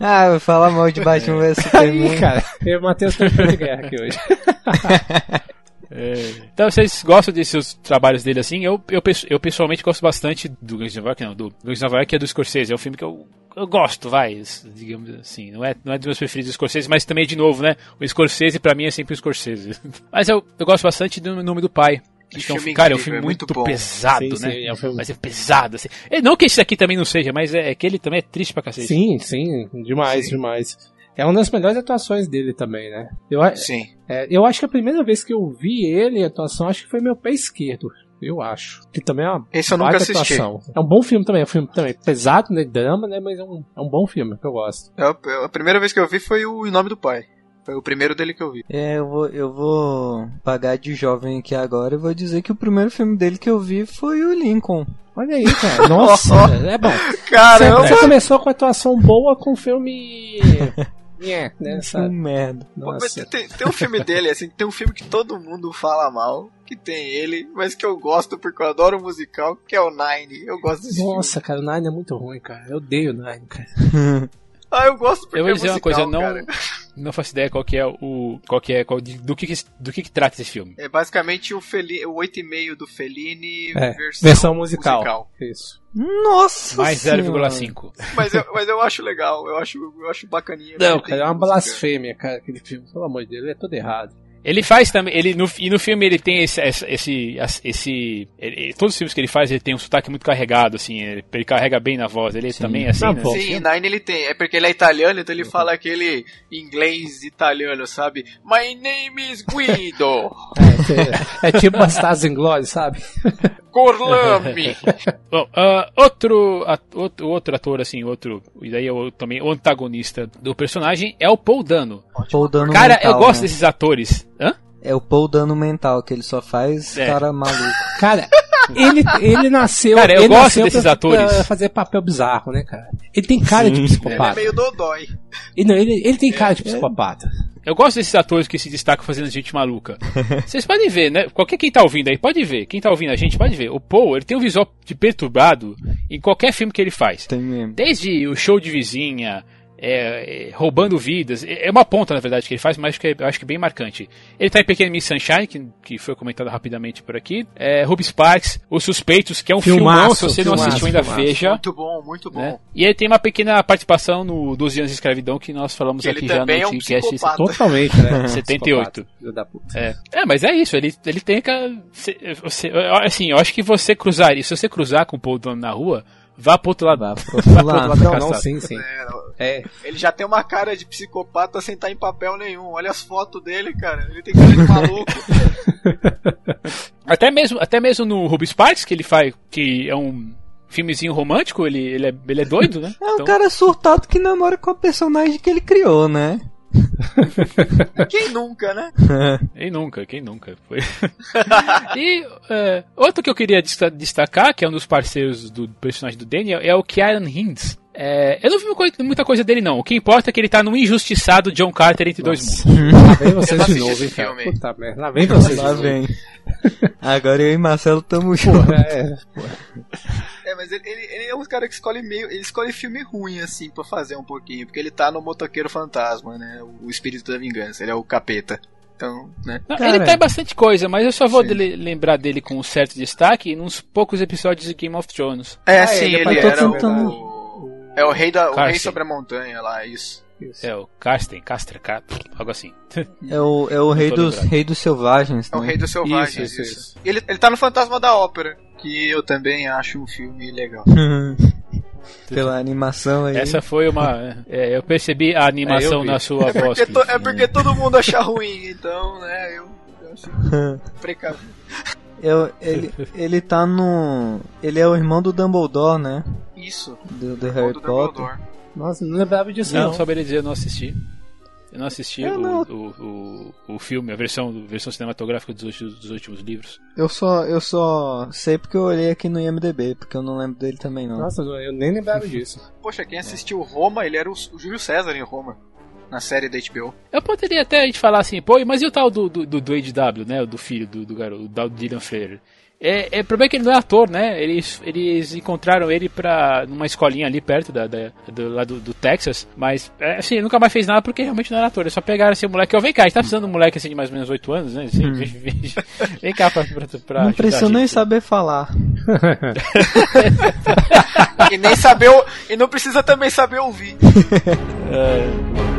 ah, vou falar mal de Batman vs Superman. Aí, cara, eu e o Matheus estamos de guerra aqui hoje. (laughs) É. Então vocês gostam desses trabalhos dele assim? Eu, eu, eu pessoalmente gosto bastante do Guns N' York, não, do Guns N' York é do Scorsese, é um filme que eu, eu gosto, vai, digamos assim, não é, não é dos meus preferidos do Scorsese, mas também de novo, né, o Scorsese pra mim é sempre o Scorsese. (laughs) mas eu, eu gosto bastante do Nome do Pai, que é um, cara, é um filme muito, muito pesado, sim, né? Sim, é um filme... Mas é pesado, assim. É, não que esse aqui também não seja, mas é, é que ele também é triste pra cacete. Sim, sim, demais, sim. demais. É uma das melhores atuações dele também, né? Eu, Sim. É, eu acho que a primeira vez que eu vi ele, a atuação, acho que foi meu pé esquerdo. Eu acho. Que também é uma Esse eu nunca assisti. Atuação. É um bom filme também. É um filme também pesado, né? Drama, né? Mas é um, é um bom filme que eu gosto. É, a primeira vez que eu vi foi o Em Nome do Pai. Foi o primeiro dele que eu vi. É, eu vou, eu vou pagar de jovem aqui agora e vou dizer que o primeiro filme dele que eu vi foi o Lincoln. Olha aí, cara. (laughs) Nossa, é bom. Caramba! Você, você começou com atuação boa com o filme (laughs) é, né, sabe? merda. Mas tem, tem, um filme dele, assim, tem um filme que todo mundo fala mal, que tem ele, mas que eu gosto porque eu adoro o musical, que é o Nine. Eu gosto desse Nossa, filme. cara, o Nine é muito ruim, cara. Eu odeio o Nine, cara. (laughs) ah, eu gosto porque eu vou é dizer musical, uma coisa, não, cara. (laughs) (laughs) não faço ideia qual que é o. Qual que é, qual, do, que, do que, que trata esse filme. É basicamente o, Feli, o 8,5 do Fellini é, versão, versão musical. musical. Isso. Nossa Mais 0,5. Mas eu, mas eu acho legal, eu acho, eu acho bacaninha. Não, cara, é uma blasfêmia, cara, aquele filme. Pelo amor de Deus, ele é todo errado. Ele faz também, ele no, e no filme ele tem esse, esse, esse, ele, todos os filmes que ele faz ele tem um sotaque muito carregado, assim, ele, ele carrega bem na voz, ele Sim. também é assim, né? Sim, Nine ele tem, é porque ele é italiano, então ele uhum. fala aquele inglês italiano, sabe? My name is Guido. (laughs) é, é, tipo Bastardos Inglórios, sabe? (laughs) Corlame. (laughs) Bom, uh, outro, outro, outro ator, assim, outro, e daí é também o antagonista do personagem é o Paul Dano. Paul Dano Cara, mental, eu gosto né? desses atores. Hã? É o Paul Dano mental, que ele só faz é. cara maluco. (laughs) Cara, ele, ele nasceu. Cara, eu ele gosto desses pra, atores. Pra fazer papel bizarro, né, cara? Ele tem cara Sim. de psicopata. Ele é meio dodói. Ele, não, ele, ele tem cara de psicopata. Eu gosto desses atores que se destacam fazendo gente maluca. (laughs) Vocês podem ver, né? Qualquer quem tá ouvindo aí, pode ver. Quem tá ouvindo a gente, pode ver. O Paul, ele tem um visual de perturbado em qualquer filme que ele faz. Tem mesmo. Desde o show de vizinha, é, é, roubando vidas. É, é uma ponta, na verdade, que ele faz, mas acho que, é, acho que bem marcante. Ele tá em Pequeno Miss Sunshine, que, que foi comentado rapidamente por aqui. É, Ruby Sparks, Os Suspeitos, que é um filmão, se você não assistiu ainda, filmaço. veja. Muito bom, muito bom. Né? E ele tem uma pequena participação no 12 anos de escravidão, que nós falamos que aqui já no é um Totalmente, né? (laughs) 78. É. é, mas é isso, ele, ele tem que... Você, assim, eu acho que você cruzar, se você cruzar com o Paul na rua, Vá pro outro lado. Vá pro (laughs) outro. Vá pro outro lado não, não, sim, sim. É, é. Ele já tem uma cara de psicopata sem estar em papel nenhum. Olha as fotos dele, cara. Ele tem cara de maluco. (laughs) até, mesmo, até mesmo no Ruby Sparks, que ele faz, que é um filmezinho romântico, ele, ele, é, ele é doido, né? É um então... cara surtado que namora com a personagem que ele criou, né? (laughs) quem nunca, né? (laughs) quem nunca, quem nunca. Foi. (laughs) e é, outro que eu queria destacar, que é um dos parceiros do personagem do Daniel, é o Kieran Hines. É, eu não vi muita coisa dele, não. O que importa é que ele tá no injustiçado John Carter entre Nossa. dois mundos. Lá vem vocês de novo, hein, cara. Puta merda. Lá vem vocês Lá vem. Agora eu e Marcelo estamos juntos. É, é, mas ele, ele, ele, é um cara que escolhe meio. Ele escolhe filme ruim, assim, pra fazer um pouquinho. Porque ele tá no Motoqueiro Fantasma, né? O espírito da vingança. Ele é o capeta. Então, né? Não, ele tá em bastante coisa, mas eu só vou dele, lembrar dele com um certo destaque nos poucos episódios de Game of Thrones. É, ah, sim, ele, ele era tentando... o, É o rei, da, o rei sobre a montanha lá, isso. Isso. É o Carsten, Castra, algo assim. É o, é o rei, dos, rei dos selvagens. É o rei dos selvagens, isso. isso, isso. Ele, ele tá no Fantasma da Ópera, que eu também acho um filme legal. (laughs) Pela animação aí. Essa foi uma. É, eu percebi a animação é, na sua é voz. To, é porque todo mundo acha ruim, então, né? Eu, eu acho (laughs) precavido. Eu, ele, ele tá no. Ele é o irmão do Dumbledore, né? Isso. Do, do Harry do Potter. Dumbledore. Nossa, não lembrava disso não. Não, só ele dizer, eu não assisti. Eu não assisti eu o, não... O, o, o, filme, a versão, a versão cinematográfica dos, dos últimos livros. Eu só, eu só sei porque eu olhei aqui no IMDB, porque eu não lembro dele também não. Nossa, eu nem lembrava (laughs) disso. Poxa, quem assistiu Roma, ele era o, o Júlio César em Roma na série da HBO. Eu poderia até a gente falar assim, pô, mas e o tal do, do, do, do né? Do filho do, do garoto, do Dylan Freire? É, é, o problema é que ele não é ator, né? Eles, eles encontraram ele pra, numa escolinha ali perto da, da do, lá do, do, Texas, mas é, assim, ele nunca mais fez nada porque realmente não era ator. Eles só pegaram esse moleque. Eu, vem cá, a gente tá precisando de um moleque assim de mais ou menos 8 anos, né? Assim, hum. vem, (laughs) vem, vem, cá pra, pra, pra Não precisa nem saber falar. (laughs) e nem saber. E não precisa também saber ouvir. (laughs) é.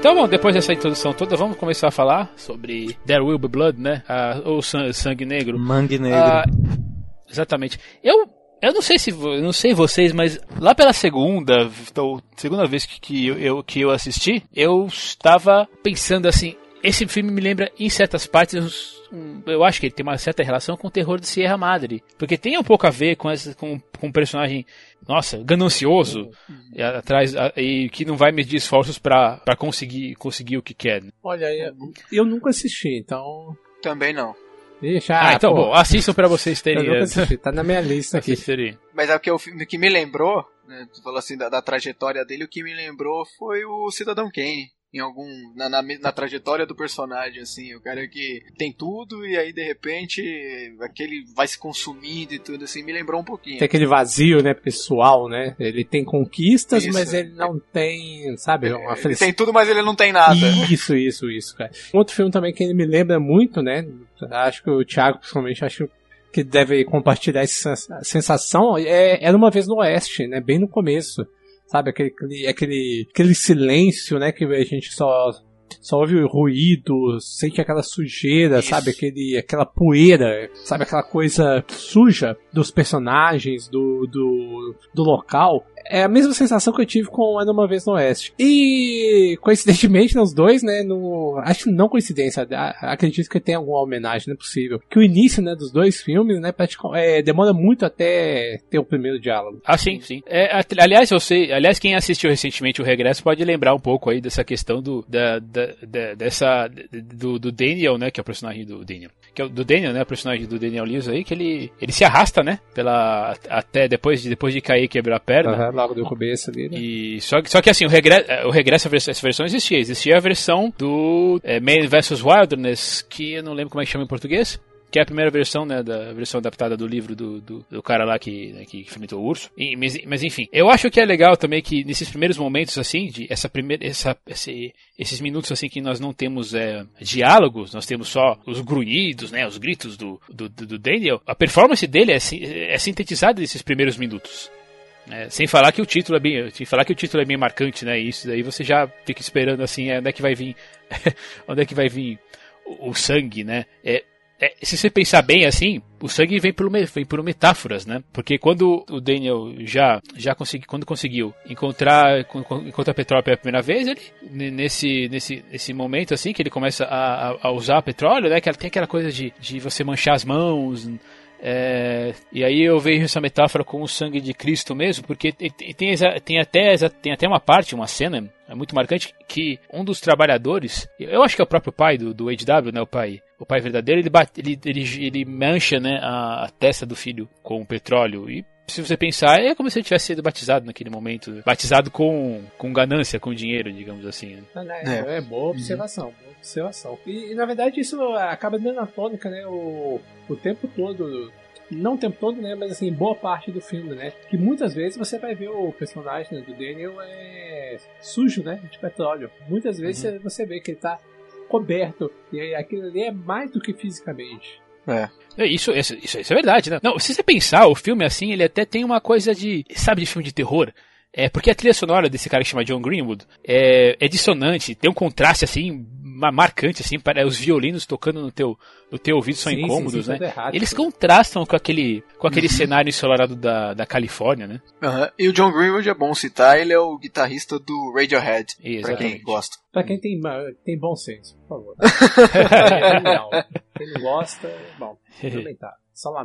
Então, bom, depois dessa introdução toda, vamos começar a falar sobre There Will Be Blood, né? Ah, ou Sangue Negro. Mangue Negro. Ah, exatamente. Eu eu não sei se eu não sei vocês, mas lá pela segunda, então, segunda vez que, que eu, que eu assisti, eu estava pensando assim, esse filme me lembra em certas partes eu acho que ele tem uma certa relação com o terror de Sierra Madre. Porque tem um pouco a ver com, esse, com, com um personagem, nossa, ganancioso, e, atrás, e que não vai medir esforços para conseguir, conseguir o que quer. Olha, eu, eu nunca assisti, então. Também não. Deixa, ah, então, pô, bom, assistam pra vocês terem. Eu nunca assisti, tá na minha lista aqui. Mas é o que, eu, o que me lembrou, né, tu falou assim da, da trajetória dele, o que me lembrou foi o Cidadão Kane em algum na, na, na, trajetória do personagem assim o cara que tem tudo e aí de repente aquele vai se consumindo e tudo assim me lembrou um pouquinho. Tem aquele vazio né pessoal né? Ele tem conquistas isso. mas ele não tem sabe uma ele tem tudo mas ele não tem nada. Isso isso isso cara. Um outro filme também que ele me lembra muito né acho que o Thiago principalmente acho que deve compartilhar essa sensação é era uma vez no Oeste né bem no começo sabe? Aquele, aquele, aquele silêncio, né? Que a gente só só ouve ruído, sente aquela sujeira, Isso. sabe? Aquele, aquela poeira, sabe? Aquela coisa suja dos personagens, do, do, do local é a mesma sensação que eu tive com Era Uma Vez no Oeste. E, coincidentemente, nos dois, né, no... Acho que não coincidência, acredito que tem alguma homenagem, não é possível. Que o início, né, dos dois filmes, né, é, demora muito até ter o primeiro diálogo. Ah, sim, sim. É, aliás, você, aliás, quem assistiu recentemente o Regresso pode lembrar um pouco aí dessa questão do, da, da da, dessa do, do, Daniel, né, que é o personagem do Daniel, que é o do Daniel, né, o personagem do Daniel Lewis aí, que ele ele se arrasta, né, pela até depois de depois de cair e quebrar a perna. Uhum, logo do começo ali. Né? E só só que assim, o regresso o regresso essa versão existia, existia a versão do é, Man vs Wilderness, que eu não lembro como é que chama em português que é a primeira versão, né, da versão adaptada do livro do, do, do cara lá que, né, que enfrentou o urso. E, mas, mas, enfim, eu acho que é legal também que nesses primeiros momentos, assim, de essa primeira, essa, esse, esses minutos, assim, que nós não temos é, diálogos, nós temos só os grunhidos, né, os gritos do, do, do Daniel, a performance dele é, é sintetizada nesses primeiros minutos. É, sem falar que o título é bem, sem falar que o título é bem marcante, né? Isso daí você já fica esperando assim, é, onde é que vai vir, (laughs) onde é que vai vir o, o sangue, né? É, é, se você pensar bem assim, o sangue vem por, vem por metáforas, né? Porque quando o Daniel já, já consegui, quando conseguiu encontrar, encontrar petróleo pela primeira vez, ele, nesse, nesse, nesse momento assim, que ele começa a, a usar petróleo, né? Que tem aquela coisa de, de você manchar as mãos, é, e aí eu vejo essa metáfora com o sangue de Cristo mesmo, porque tem, tem, até, tem até uma parte, uma cena é muito marcante, que um dos trabalhadores, eu acho que é o próprio pai do, do HW, né, o pai, o pai verdadeiro, ele, bate, ele, ele, ele mancha né, a, a testa do filho com petróleo e se você pensar, é como se ele tivesse sido batizado naquele momento. Batizado com, com ganância, com dinheiro, digamos assim. Né? É, é, boa observação, boa observação. E, e, na verdade isso acaba dando a tônica, né? O, o tempo todo. Não o tempo todo, né? Mas assim, boa parte do filme, né? Que muitas vezes você vai ver o personagem né, do Daniel é sujo, né? De petróleo. Muitas vezes uhum. você vê que ele tá coberto. E aquilo ali é mais do que fisicamente. É. Isso, isso, isso, isso é verdade, né? Não, se você pensar, o filme assim, ele até tem uma coisa de. Sabe, de filme de terror? É porque a trilha sonora desse cara que chama John Greenwood é, é dissonante, tem um contraste assim marcante assim, para os violinos tocando no teu no teu ouvido são sim, incômodos, sim, sim, né? Errado, Eles contrastam com aquele com aquele uhum. cenário ensolarado da, da Califórnia, né? Uhum. E o John Greenwood é bom citar, ele é o guitarrista do Radiohead, pra quem gosta. Pra quem tem, tem bom senso, por favor. (laughs) quem não gosta, bom, (laughs)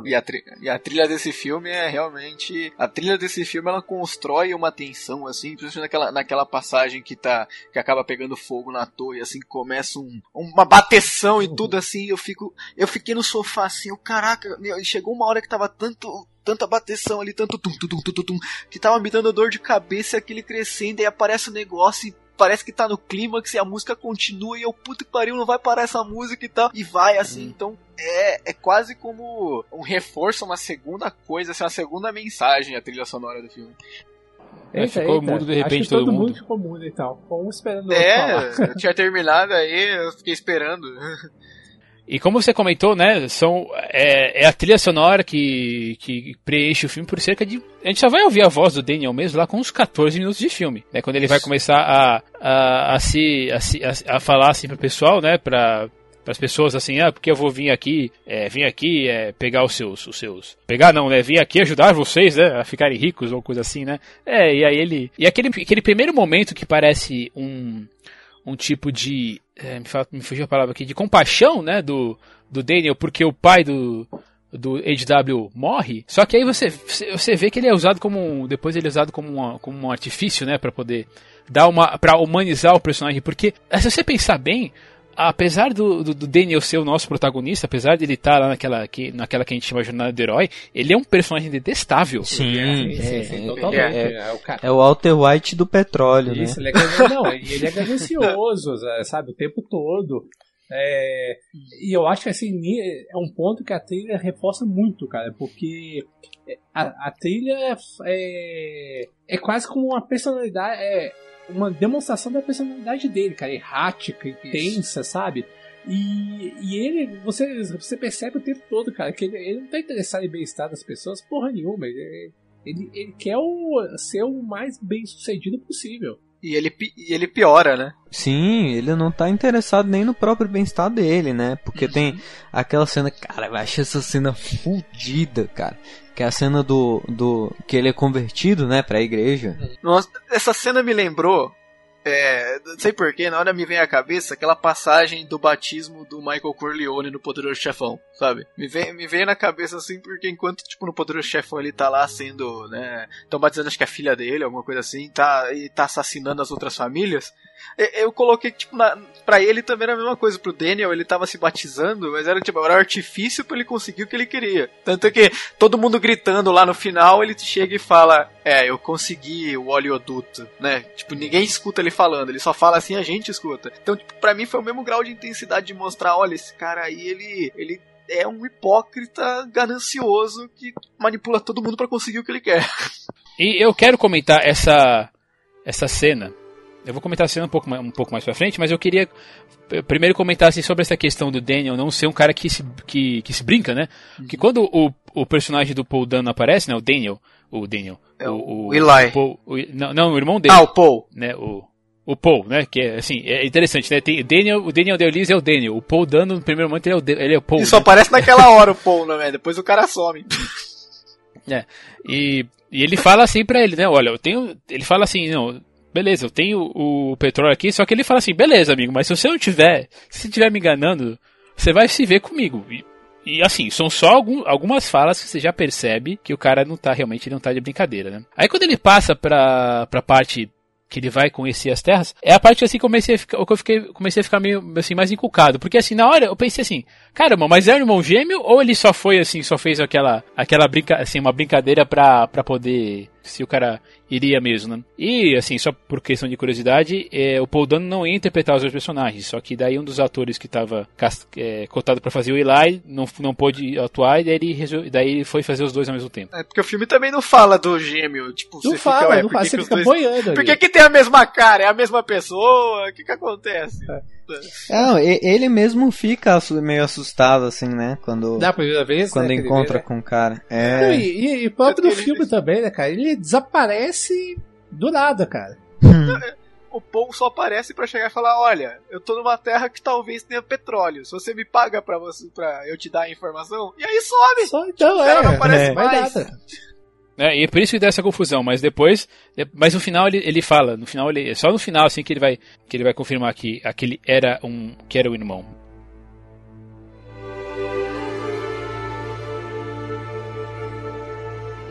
E a, e a trilha desse filme é realmente. A trilha desse filme ela constrói uma tensão, assim, principalmente naquela, naquela passagem que tá. que acaba pegando fogo na torre, assim, começa um, uma bateção e tudo assim. Eu fico. Eu fiquei no sofá assim, eu, caraca, meu, chegou uma hora que tava tanto tanta bateção ali, tanto tum, tum, tum, tum, tum, que tava me dando dor de cabeça, aquele crescendo, e aparece o um negócio e parece que tá no clímax e a música continua e eu, puta que pariu, não vai parar essa música e tal. E vai assim, hum. então é, é quase como um reforço, uma segunda coisa, assim, uma segunda mensagem a trilha sonora do filme. É, ficou eita. mudo de repente todo, todo mundo. mundo ficou mudo e tal. Ficou um esperando É, eu tinha terminado aí, eu fiquei esperando. E como você comentou, né, são, é, é, a trilha sonora que, que preenche o filme por cerca de... A gente só vai ouvir a voz do Daniel mesmo lá com uns 14 minutos de filme, né, quando ele vai começar a, a, a, se, a, se, a, a falar assim pro pessoal, né, pra, para as pessoas assim, ah, porque eu vou vir aqui, é, vir aqui é, pegar os seus, os seus, pegar não, né, vir aqui ajudar vocês, né, a ficarem ricos ou coisa assim, né, é, e aí ele, e aquele, aquele primeiro momento que parece um, um tipo de. É, me, fala, me fugiu a palavra aqui, de compaixão, né? Do, do Daniel, porque o pai do, do HW morre. Só que aí você, você vê que ele é usado como depois ele é usado como, uma, como um artifício, né, para poder dar uma para humanizar o personagem, porque se você pensar bem, apesar do, do, do, Daniel ser o nosso protagonista, apesar de ele estar lá naquela que, naquela que a gente chama Jornada do Herói, ele é um personagem detestável. Sim, é, sim, sim, totalmente. É, é, o é o Walter White do petróleo, né? Isso, né? Ele é, não, (laughs) ele é ganancioso, sabe, o tempo todo. É, e eu acho que assim, é um ponto que a trilha reforça muito, cara, porque a, a trilha é, é quase como uma personalidade. É, uma demonstração da personalidade dele, cara, errática, intensa, Isso. sabe? E, e ele, você, você percebe o tempo todo, cara, que ele, ele não tá interessado em bem-estar das pessoas, porra nenhuma. Ele, ele, ele quer o, ser o mais bem sucedido possível. E ele, e ele piora, né? Sim, ele não tá interessado nem no próprio bem-estar dele, né? Porque uhum. tem aquela cena, cara, eu acho essa cena fodida, cara que é a cena do, do que ele é convertido, né, para a igreja. Nossa, essa cena me lembrou É, não sei porquê, na hora me vem à cabeça aquela passagem do batismo do Michael Corleone no Poderoso Chefão, sabe? Me vem, me vem na cabeça assim, porque enquanto, tipo, no Poderoso Chefão ele tá lá sendo, né, estão batizando acho que é a filha dele, alguma coisa assim, tá, e tá assassinando as outras famílias, eu coloquei, tipo, na, pra ele também era a mesma coisa. Pro Daniel, ele tava se batizando, mas era, tipo, era um artifício para ele conseguir o que ele queria. Tanto que todo mundo gritando lá no final, ele chega e fala: É, eu consegui o oleoduto, né? Tipo, ninguém escuta ele falando, ele só fala assim, a gente escuta. Então, tipo, pra mim foi o mesmo grau de intensidade de mostrar: olha, esse cara aí, ele. ele é um hipócrita ganancioso que manipula todo mundo para conseguir o que ele quer. E eu quero comentar essa essa cena eu vou comentar a cena um pouco, um pouco mais pra frente, mas eu queria eh, primeiro comentar assim, sobre essa questão do Daniel não ser um cara que se, que, que se brinca, né? Uhum. Que quando o, o personagem do Paul Dano aparece, né? O Daniel. O Daniel. É o, o, Eli. O Paul, o, não, não, o irmão dele. Ah, o Paul. Né, o, o Paul, né? Que é assim, é interessante, né? Tem Daniel, o Daniel Deolis é o Daniel. O Paul Dano, no primeiro momento, ele é o, ele é o Paul. E só né? aparece naquela (laughs) hora o Paul, né? Depois o cara some. É. E, e ele fala assim pra ele, né? Olha, eu tenho. Ele fala assim, não, beleza, eu tenho o petróleo aqui, só que ele fala assim, beleza, amigo, mas se você não tiver, se estiver me enganando, você vai se ver comigo. E, e assim, são só algum, algumas falas que você já percebe que o cara não tá realmente não tá de brincadeira, né? Aí quando ele passa pra, pra parte que ele vai conhecer as terras, é a parte assim que comecei a ficar, que eu fiquei, comecei a ficar meio assim mais inculcado, porque assim na hora eu pensei assim, caramba, mas é um irmão gêmeo ou ele só foi assim, só fez aquela aquela brinca, assim, uma brincadeira pra, pra poder se o cara iria mesmo, né? E, assim, só por questão de curiosidade, é, o Paul Dano não ia interpretar os dois personagens, só que daí um dos atores que estava é, cotado para fazer o Eli não, não pôde atuar, e daí ele, daí ele foi fazer os dois ao mesmo tempo. É porque o filme também não fala do gêmeo, tipo, não fala, fica, não fala, você fica dois... boiando Por que, que tem a mesma cara? É a mesma pessoa? O que que acontece? É. Não, ele mesmo fica meio assustado, assim, né? Quando. Da primeira vez, Quando né, encontra com o cara. É. e, e, e próprio do filme também, né, cara? Ele desaparece do nada, cara. o Paul só aparece para chegar e falar: Olha, eu tô numa terra que talvez tenha petróleo. Se você me paga pra, você, pra eu te dar a informação, e aí some! Só então, é. Não aparece é, mais. Nada. É, e é por isso que dá essa confusão, mas depois, mas no final ele, ele fala, no final ele, é só no final assim que ele vai que ele vai confirmar que aquele era um que era o irmão.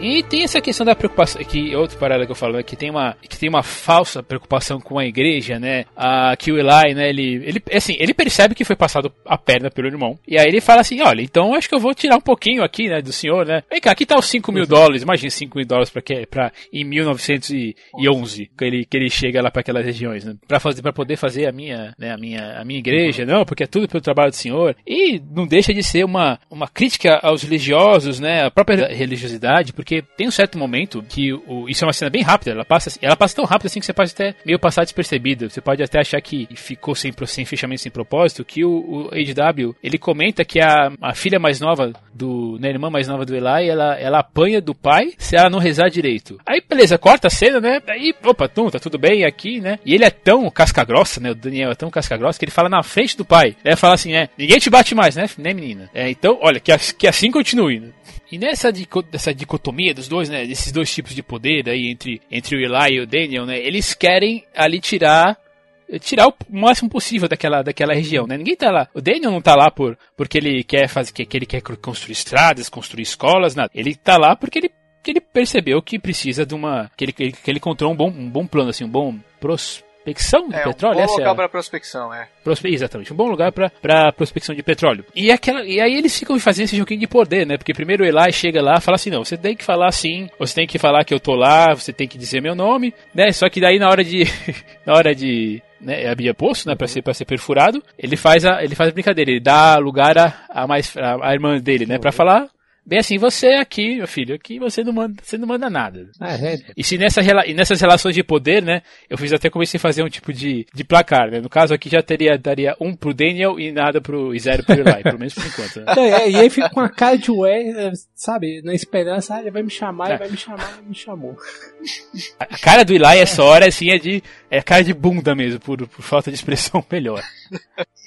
E tem essa questão da preocupação, que outro paralelo que eu falo, né, que tem uma que tem uma falsa preocupação com a igreja, né? A que o Eli, né, ele ele assim, ele percebe que foi passado a perna pelo irmão. E aí ele fala assim: "Olha, então acho que eu vou tirar um pouquinho aqui, né, do senhor, né? Vem cá, aqui tá os 5 mil dólares, imagina 5 mil dólares para que para em 1911, que ele que ele chega lá para aquelas regiões, né? Para fazer para poder fazer a minha, né, a minha a minha igreja, não, porque é tudo pelo trabalho do senhor. E não deixa de ser uma uma crítica aos religiosos, né, a própria religiosidade, porque porque tem um certo momento que o, isso é uma cena bem rápida, ela passa, ela passa tão rápido assim que você pode até meio passar despercebido. Você pode até achar que ficou sem, sem fechamento, sem propósito, que o, o HW, ele comenta que a, a filha mais nova do, né, a irmã mais nova do Eli, ela, ela apanha do pai se ela não rezar direito. Aí, beleza, corta a cena, né? Aí, opa, tum, tá tudo bem aqui, né? E ele é tão casca-grossa, né? O Daniel é tão casca-grossa que ele fala na frente do pai. Ele fala assim, é, ninguém te bate mais, né, né menina? É, então, olha, que, que assim continue. Né? E nessa dessa dicotomia dos dois, né, desses dois tipos de poder aí entre, entre o Eli e o Daniel, né, eles querem ali tirar tirar o máximo possível daquela, daquela região, né? Ninguém tá lá. O Daniel não tá lá por porque ele quer fazer que, que ele quer construir estradas, construir escolas, nada. Ele tá lá porque ele que ele percebeu que precisa de uma que ele, que ele encontrou um bom, um bom plano assim, um bom pros, prospecção de é, petróleo? Um bom lugar é para prospecção, é. Prospe... Exatamente, um bom lugar para prospecção de petróleo. E, aquela... e aí eles ficam fazendo esse joguinho de poder, né? Porque primeiro o Eli chega lá e fala assim: não, você tem que falar assim, você tem que falar que eu tô lá, você tem que dizer meu nome, né? Só que daí na hora de. (laughs) na hora de né, abrir poço, né, para ser para ser perfurado, ele faz a ele faz a brincadeira, ele dá lugar a, a mais a, a irmã dele, né, para falar Bem assim, você aqui, meu filho, aqui você não manda, você não manda nada. Ah, é. E se nessa, e nessas relações de poder, né, eu fiz até comecei a fazer um tipo de, de placar, né? No caso aqui já teria, daria um pro Daniel e nada pro, e zero pro Eli, pelo menos por enquanto. Né? (laughs) É, e aí fica com a cara de ué, sabe, na esperança, ah, ele vai me chamar, ele vai me chamar, ele me chamou. A cara do Eli essa hora, assim, é de, é cara de bunda mesmo, por, por falta de expressão (laughs) melhor.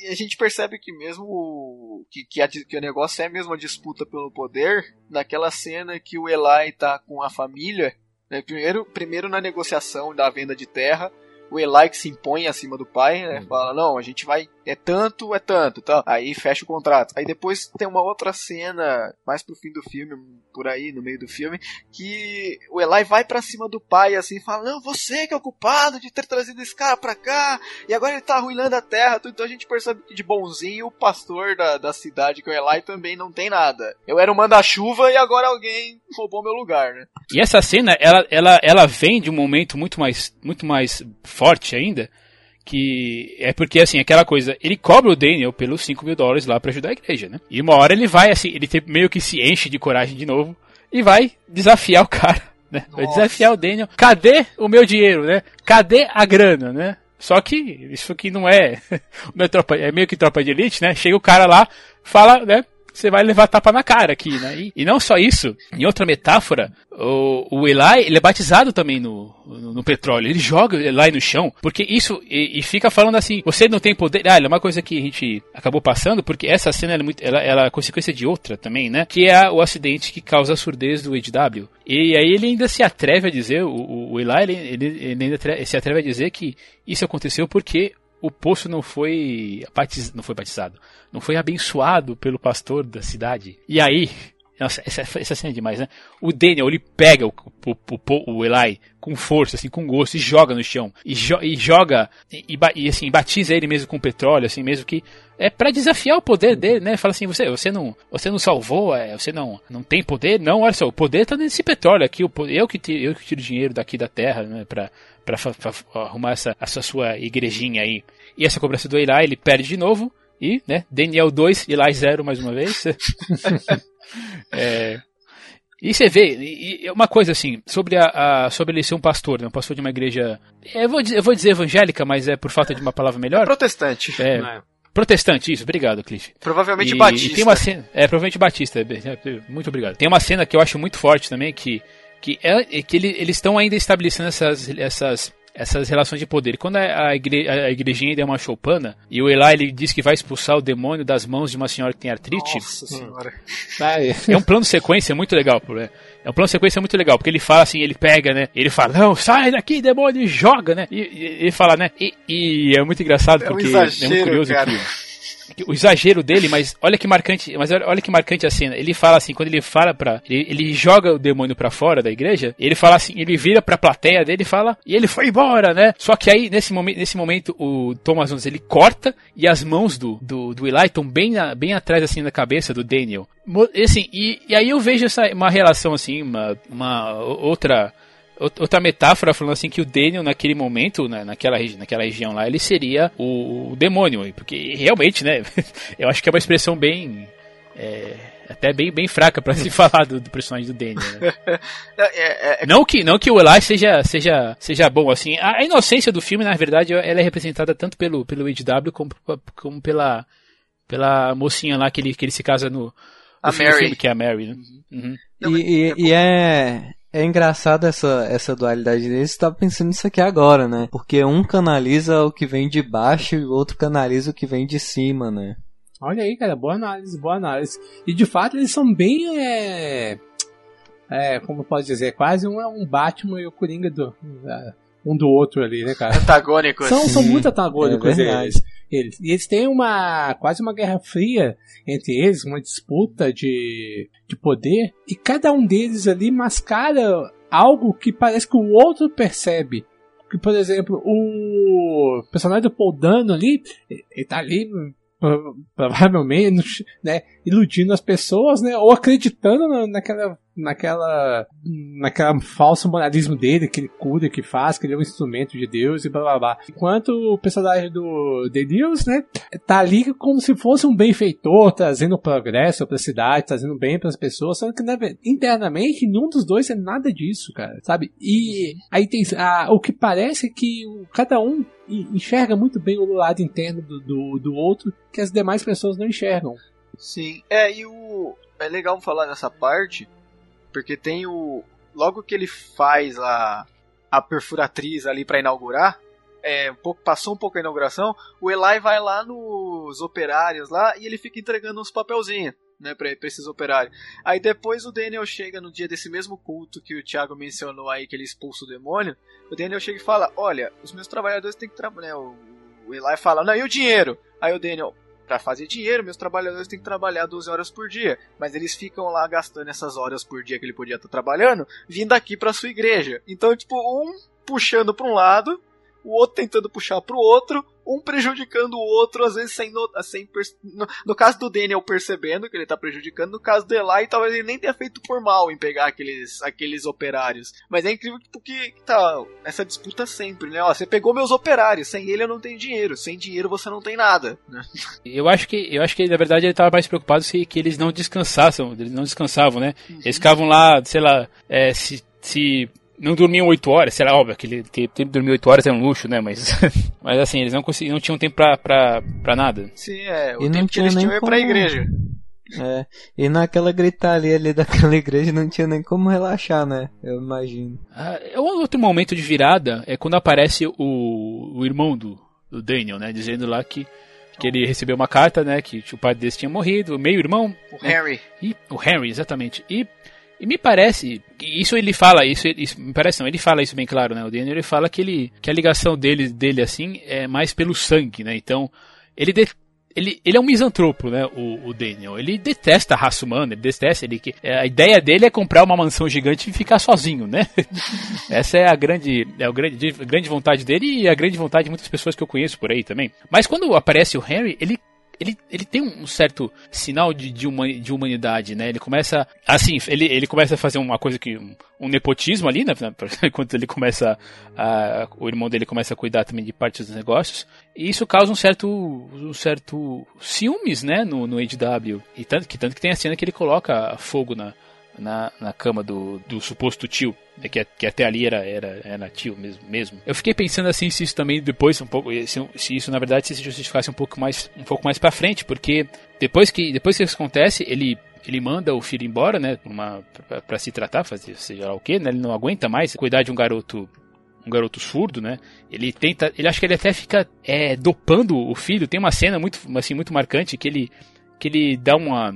A gente percebe que mesmo que, que, a, que o negócio é mesmo a disputa pelo poder, naquela cena que o Eli tá com a família, né, primeiro, primeiro na negociação da venda de terra, o Eli que se impõe acima do pai, né? Uhum. Fala, não, a gente vai, é tanto, é tanto, tá? Aí fecha o contrato. Aí depois tem uma outra cena, mais pro fim do filme, por aí, no meio do filme, que o Eli vai para cima do pai, assim, fala, não, você que é o culpado de ter trazido esse cara pra cá, e agora ele tá arruinando a terra, então a gente percebe que de bonzinho o pastor da, da cidade, que é o Eli, também não tem nada. Eu era o manda-chuva e agora alguém roubou meu lugar, né? E essa cena, ela, ela, ela vem de um momento muito mais, muito mais forte ainda, que é porque, assim, aquela coisa, ele cobra o Daniel pelos 5 mil dólares lá para ajudar a igreja, né? E uma hora ele vai, assim, ele meio que se enche de coragem de novo e vai desafiar o cara, (laughs) né? Vai desafiar o Daniel. Cadê o meu dinheiro, né? Cadê a grana, né? Só que isso aqui não é, (laughs) não é, tropa, é meio que tropa de elite, né? Chega o cara lá, fala, né? Você vai levar tapa na cara aqui, né? E, e, não só isso, em outra metáfora, o, o Eli, ele é batizado também no, no, no petróleo. Ele joga o Eli no chão, porque isso, e, e, fica falando assim, você não tem poder. Ah, é uma coisa que a gente acabou passando, porque essa cena é, muito, ela, ela é consequência de outra também, né? Que é o acidente que causa a surdez do HW. E aí ele ainda se atreve a dizer, o, o Eli, ele, ele, ele ainda se atreve a dizer que isso aconteceu porque o poço não foi, batiz, não foi batizado, não foi abençoado pelo pastor da cidade. E aí, nossa, essa, essa cena é demais, né? O Daniel, ele pega o, o, o, o Eli com força, assim, com gosto, e joga no chão. E, jo e joga, e, e, assim, batiza ele mesmo com petróleo, assim, mesmo que. É para desafiar o poder dele, né? Fala assim, você, você não, você não salvou, é, você não, não tem poder? Não, olha só, o poder tá nesse petróleo aqui, o, eu que tiro, eu que tiro dinheiro daqui da terra, né? Pra arrumar essa, essa sua igrejinha aí. E essa cobrança do Eli, ele perde de novo. E, né, Daniel 2, Eli 0 mais uma vez. (laughs) é, e você vê, e uma coisa assim, sobre, a, a, sobre ele ser um pastor, né, um pastor de uma igreja. Eu vou, eu vou dizer evangélica, mas é por falta de uma palavra melhor. Protestante. É, é. Protestante, isso, obrigado, Cliff. Provavelmente e, batista. E tem uma cena, é, provavelmente batista, é, muito obrigado. Tem uma cena que eu acho muito forte também, que, que, é, que ele, eles estão ainda estabelecendo essas, essas essas relações de poder. Quando a, igre, a igrejinha ainda é uma choupana, e o Eli ele diz que vai expulsar o demônio das mãos de uma senhora que tem artrite. Nossa senhora. é um plano de sequência muito legal, né? É um plano de sequência muito legal, porque ele fala assim, ele pega, né? Ele fala, não, sai daqui, demônio, e joga, né? E, e ele fala, né? E, e, é muito engraçado, é um porque exagero, é muito curioso cara. que o exagero dele, mas olha que marcante, mas olha que marcante a cena. Ele fala assim, quando ele fala para ele, ele, joga o demônio para fora da igreja, ele fala assim, ele vira pra plateia dele e fala, e ele foi embora, né? Só que aí nesse momento, nesse momento o Thomas Jones ele corta e as mãos do do, do Eli estão bem na, bem atrás assim da cabeça do Daniel. Assim, e, e aí eu vejo essa uma relação assim, uma, uma outra outra metáfora falando assim que o Daniel naquele momento, né, naquela, naquela região lá, ele seria o, o, demônio, porque realmente, né, (laughs) eu acho que é uma expressão bem é, até bem, bem fraca para se (laughs) falar do, do, personagem do Daniel. Né? (laughs) É, é, é, não que não que o Eli seja seja seja bom assim, a, a, inocência do filme na verdade ela é representada tanto pelo pelo HW como, como pela pela mocinha lá que ele que ele se casa no, no a Mary. filme que é a Mary, né? Uhum. E, e, e, é é engraçado essa, essa dualidade deles, você tá pensando nisso aqui agora, né? Porque um canaliza o que vem de baixo e o outro canaliza o que vem de cima, né? Olha aí, cara, boa análise, boa análise. E de fato eles são bem. É, é como pode dizer, quase um, um Batman e o Coringa do. É, um do outro ali, né, cara? (laughs) Antagônicos. São, são muito antagônicos é eles eles. E eles têm uma quase uma guerra fria entre eles, uma disputa de, de poder, e cada um deles ali mascara algo que parece que o outro percebe. Que, por exemplo, o personagem do Paul Dano ali, ele tá ali provavelmente, (laughs) né, iludindo as pessoas, né, ou acreditando naquela naquela naquela falso moralismo dele, que ele cura, que faz, que ele é um instrumento de Deus e blá blá blá. Enquanto o personagem do The Deus, né, tá ali como se fosse um benfeitor, trazendo progresso para a cidade, trazendo bem para as pessoas, só que né, internamente nenhum dos dois é nada disso, cara, sabe? E aí tem a, o que parece que cada um enxerga muito bem o lado interno do, do, do outro que as demais pessoas não enxergam. Sim, é, e o. É legal falar nessa parte, porque tem o. Logo que ele faz a, a perfuratriz ali para inaugurar, é, um pouco, passou um pouco a inauguração, o Eli vai lá nos operários lá e ele fica entregando uns papelzinhos. né, pra, pra esses operários. Aí depois o Daniel chega no dia desse mesmo culto que o Thiago mencionou aí, que ele expulsa o demônio. O Daniel chega e fala: Olha, os meus trabalhadores têm que trabalhar. Né, o, o Eli fala: Não, e o dinheiro? Aí o Daniel, para fazer dinheiro, meus trabalhadores têm que trabalhar 12 horas por dia, mas eles ficam lá gastando essas horas por dia que ele podia estar trabalhando, vindo aqui para sua igreja. Então, tipo, um puxando para um lado, o outro tentando puxar para o outro, um prejudicando o outro, às vezes sem, no, sem no, no, caso do Daniel percebendo que ele tá prejudicando, no caso do Eli, talvez ele nem tenha feito por mal em pegar aqueles, aqueles operários. Mas é incrível porque tá essa disputa sempre, né? Ó, você pegou meus operários, sem ele eu não tenho dinheiro, sem dinheiro você não tem nada, né? (laughs) Eu acho que eu acho que na verdade ele tava mais preocupado se que eles não descansassem, eles não descansavam, né? Uhum. Eles ficavam lá, sei lá, é, se se não dormiam 8 horas, será óbvio, aquele tempo de dormir 8 horas é um luxo, né? Mas, (laughs) mas assim, eles não, conseguiam, não tinham tempo pra, pra, pra nada. Sim, é. O e tempo que eles tinham é pra igreja. É, e naquela gritaria ali daquela (laughs) igreja não tinha nem como relaxar, né? Eu imagino. Ah, é outro momento de virada é quando aparece o, o irmão do, do Daniel, né? Dizendo lá que, que ele recebeu uma carta, né? Que o pai desse tinha morrido, o meio-irmão. O né? Harry. E, o Harry, exatamente. E e me parece, isso ele fala, isso, isso, me parece não, ele fala isso bem claro, né? O Daniel ele fala que ele que a ligação dele dele assim é mais pelo sangue, né? Então, ele de, ele, ele é um misantropo, né, o, o, Daniel. Ele detesta a raça humana, ele detesta, ele é, a ideia dele é comprar uma mansão gigante e ficar sozinho, né? (laughs) Essa é a grande, é a grande, grande vontade dele e a grande vontade de muitas pessoas que eu conheço por aí também. Mas quando aparece o Henry, ele ele, ele tem um certo sinal de, de, de humanidade, né? Ele começa, assim, ele, ele começa a fazer uma coisa que, um, um nepotismo ali, né? (laughs) Enquanto ele começa, a, o irmão dele começa a cuidar também de parte dos negócios. E isso causa um certo, um certo ciúmes, né? No, no HW. E tanto que, tanto que tem a cena que ele coloca fogo na, na, na cama do, do suposto tio, né, que, que até ali era, era, era tio mesmo, mesmo. Eu fiquei pensando assim se isso também depois um pouco, se, se isso na verdade se justificasse um pouco mais um pouco mais para frente, porque depois que depois que isso acontece, ele ele manda o filho embora, né, para se tratar, fazer seja lá o que, né, ele não aguenta mais cuidar de um garoto um garoto surdo, né? Ele tenta, ele acha que ele até fica é, dopando o filho. Tem uma cena muito assim muito marcante que ele que ele dá uma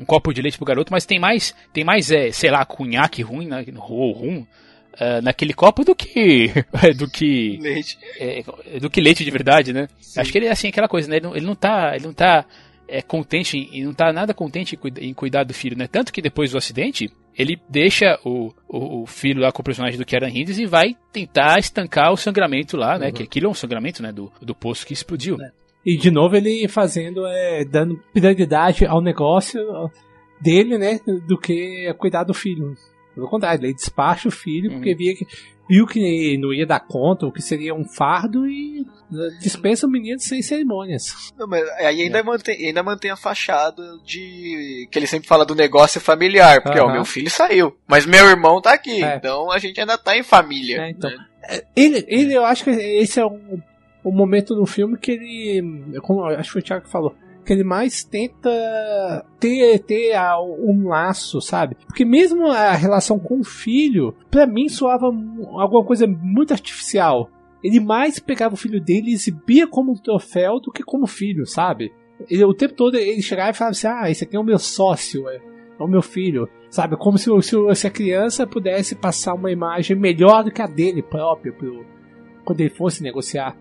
um copo de leite pro garoto, mas tem mais, tem mais, é, sei lá, cunhaque ruim, né, ou rum, uh, naquele copo do que, (laughs) do que, leite. É, do que leite de verdade, né? Sim. Acho que ele é assim, aquela coisa, né? Ele não, ele não tá, ele não tá é, contente, e não tá nada contente em cuidar do filho, né? Tanto que depois do acidente, ele deixa o, o, o, filho lá com o personagem do Kieran Hines e vai tentar estancar o sangramento lá, né? Uhum. Que aquilo é um sangramento, né? Do, do poço que explodiu. É. E de novo ele fazendo, é, dando prioridade ao negócio dele, né? Do que cuidar do filho. Pelo contrário, ele despacha o filho uhum. porque via que, viu que não ia dar conta, o que seria um fardo e dispensa o menino sem cerimônias. Não, mas aí ainda, é. mantém, ainda mantém a fachada de. que ele sempre fala do negócio familiar, porque uhum. ó, meu filho saiu, mas meu irmão tá aqui, é. então a gente ainda tá em família. É, então. Né? É, ele, ele, eu acho que esse é um o momento do filme que ele, como acho que o Thiago falou, que ele mais tenta ter, ter um laço, sabe? Porque mesmo a relação com o filho, para mim soava alguma coisa muito artificial. Ele mais pegava o filho dele e exibia como um troféu do que como filho, sabe? Ele, o tempo todo ele chegava e falava assim: Ah, esse aqui é o meu sócio, é, é o meu filho. Sabe? Como se, se, se, a criança pudesse passar uma imagem melhor do que a dele próprio pro, quando ele fosse negociar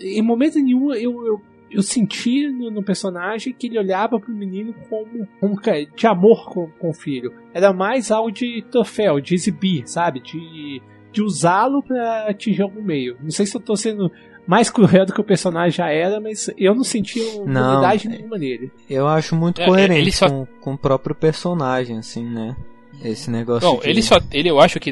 em momento nenhum eu, eu, eu senti no, no, personagem que ele olhava pro menino como, como de amor com, com o filho. Era mais algo de troféu, de exibir, sabe? De, de usá-lo para atingir algum meio. Não sei se eu tô sendo mais cruel do que o personagem já era, mas eu não senti novidade nenhuma nele. Eu acho muito é, coerente só... com, com o próprio personagem, assim, né? Esse negócio. Bom, de... ele só. Ele, eu acho que.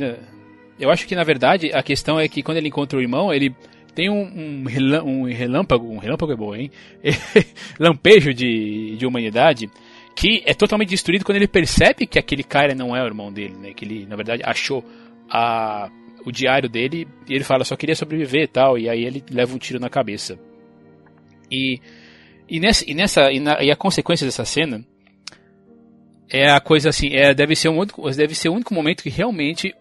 Eu acho que na verdade a questão é que quando ele encontra o irmão, ele tem um, um, relâmpago, um relâmpago é bom, hein? (laughs) Lampejo de, de humanidade que é totalmente destruído quando ele percebe que aquele cara não é o irmão dele, né? Que ele, na verdade, achou a, o diário dele e ele fala, só queria sobreviver e tal, e aí ele leva um tiro na cabeça. E, e nessa, e, nessa, e, na, e a consequência dessa cena é a coisa assim, é, deve, ser um único, deve ser o único momento que realmente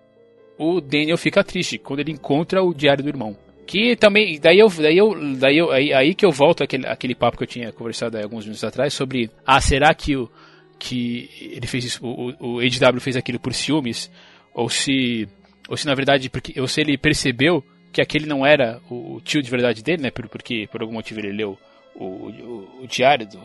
o Daniel fica triste, quando ele encontra o diário do irmão. Que também, daí eu, daí eu, daí eu, aí, aí que eu volto aquele, aquele papo que eu tinha conversado alguns minutos atrás sobre, ah, será que o, que ele fez isso, o, o HW fez aquilo por ciúmes, ou se, ou se na verdade, porque, ou se ele percebeu que aquele não era o tio de verdade dele, né? Porque por algum motivo ele leu o, o, o diário do,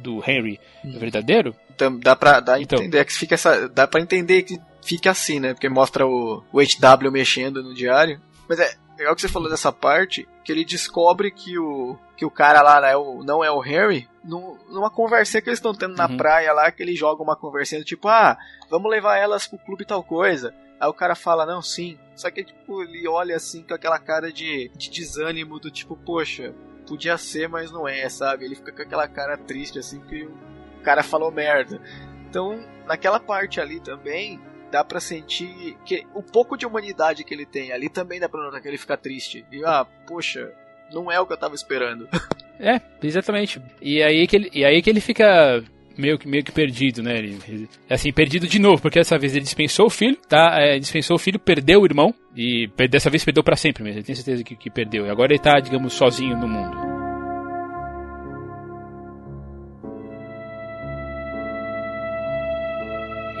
do, Henry hum. verdadeiro. Então, dá pra dá então, entender que fica essa, dá para entender que fica assim, né? Porque mostra o, o HW mexendo no diário. Mas é legal que você falou dessa parte, que ele descobre que o que o cara lá é o, não é o Harry, numa conversinha que eles estão tendo na uhum. praia lá, que ele joga uma conversinha tipo, ah, vamos levar elas pro clube tal coisa. Aí o cara fala, não, sim. Só que, tipo, ele olha assim com aquela cara de, de desânimo, do tipo, poxa, podia ser, mas não é, sabe? Ele fica com aquela cara triste, assim, que o cara falou merda. Então, naquela parte ali também, dá para sentir que o pouco de humanidade que ele tem ali também dá pra notar que ele fica triste. E, ah, poxa, não é o que eu tava esperando. (laughs) É, exatamente. E aí que ele, e aí que ele fica meio que, meio que perdido, né? Ele, assim, perdido de novo, porque dessa vez ele dispensou o filho, tá? É, dispensou o filho, perdeu o irmão, e dessa vez perdeu para sempre mesmo, eu tenho certeza que, que perdeu. E agora ele tá, digamos, sozinho no mundo.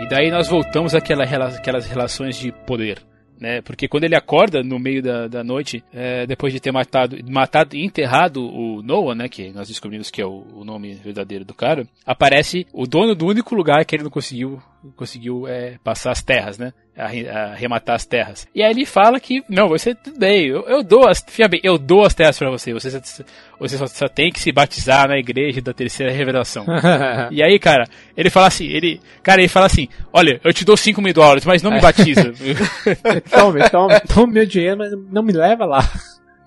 Daí nós voltamos àquela, àquelas relações de poder né? Porque quando ele acorda no meio da, da noite, é, depois de ter matado, matado e enterrado o Noah, né? Que nós descobrimos que é o, o, nome verdadeiro do cara, aparece o dono do único lugar que ele não conseguiu conseguiu é, passar as terras, né? Arrematar as terras. E aí ele fala que, não, você bem, eu, eu dou as. bem, eu dou as terras para você. Você, você só, só, tem que se batizar na igreja da terceira revelação. (laughs) e aí, cara, ele fala assim, ele. Cara, ele fala assim, olha, eu te dou 5 mil dólares, mas não me batiza. tome, tome, tome meu dinheiro, mas não me leva lá.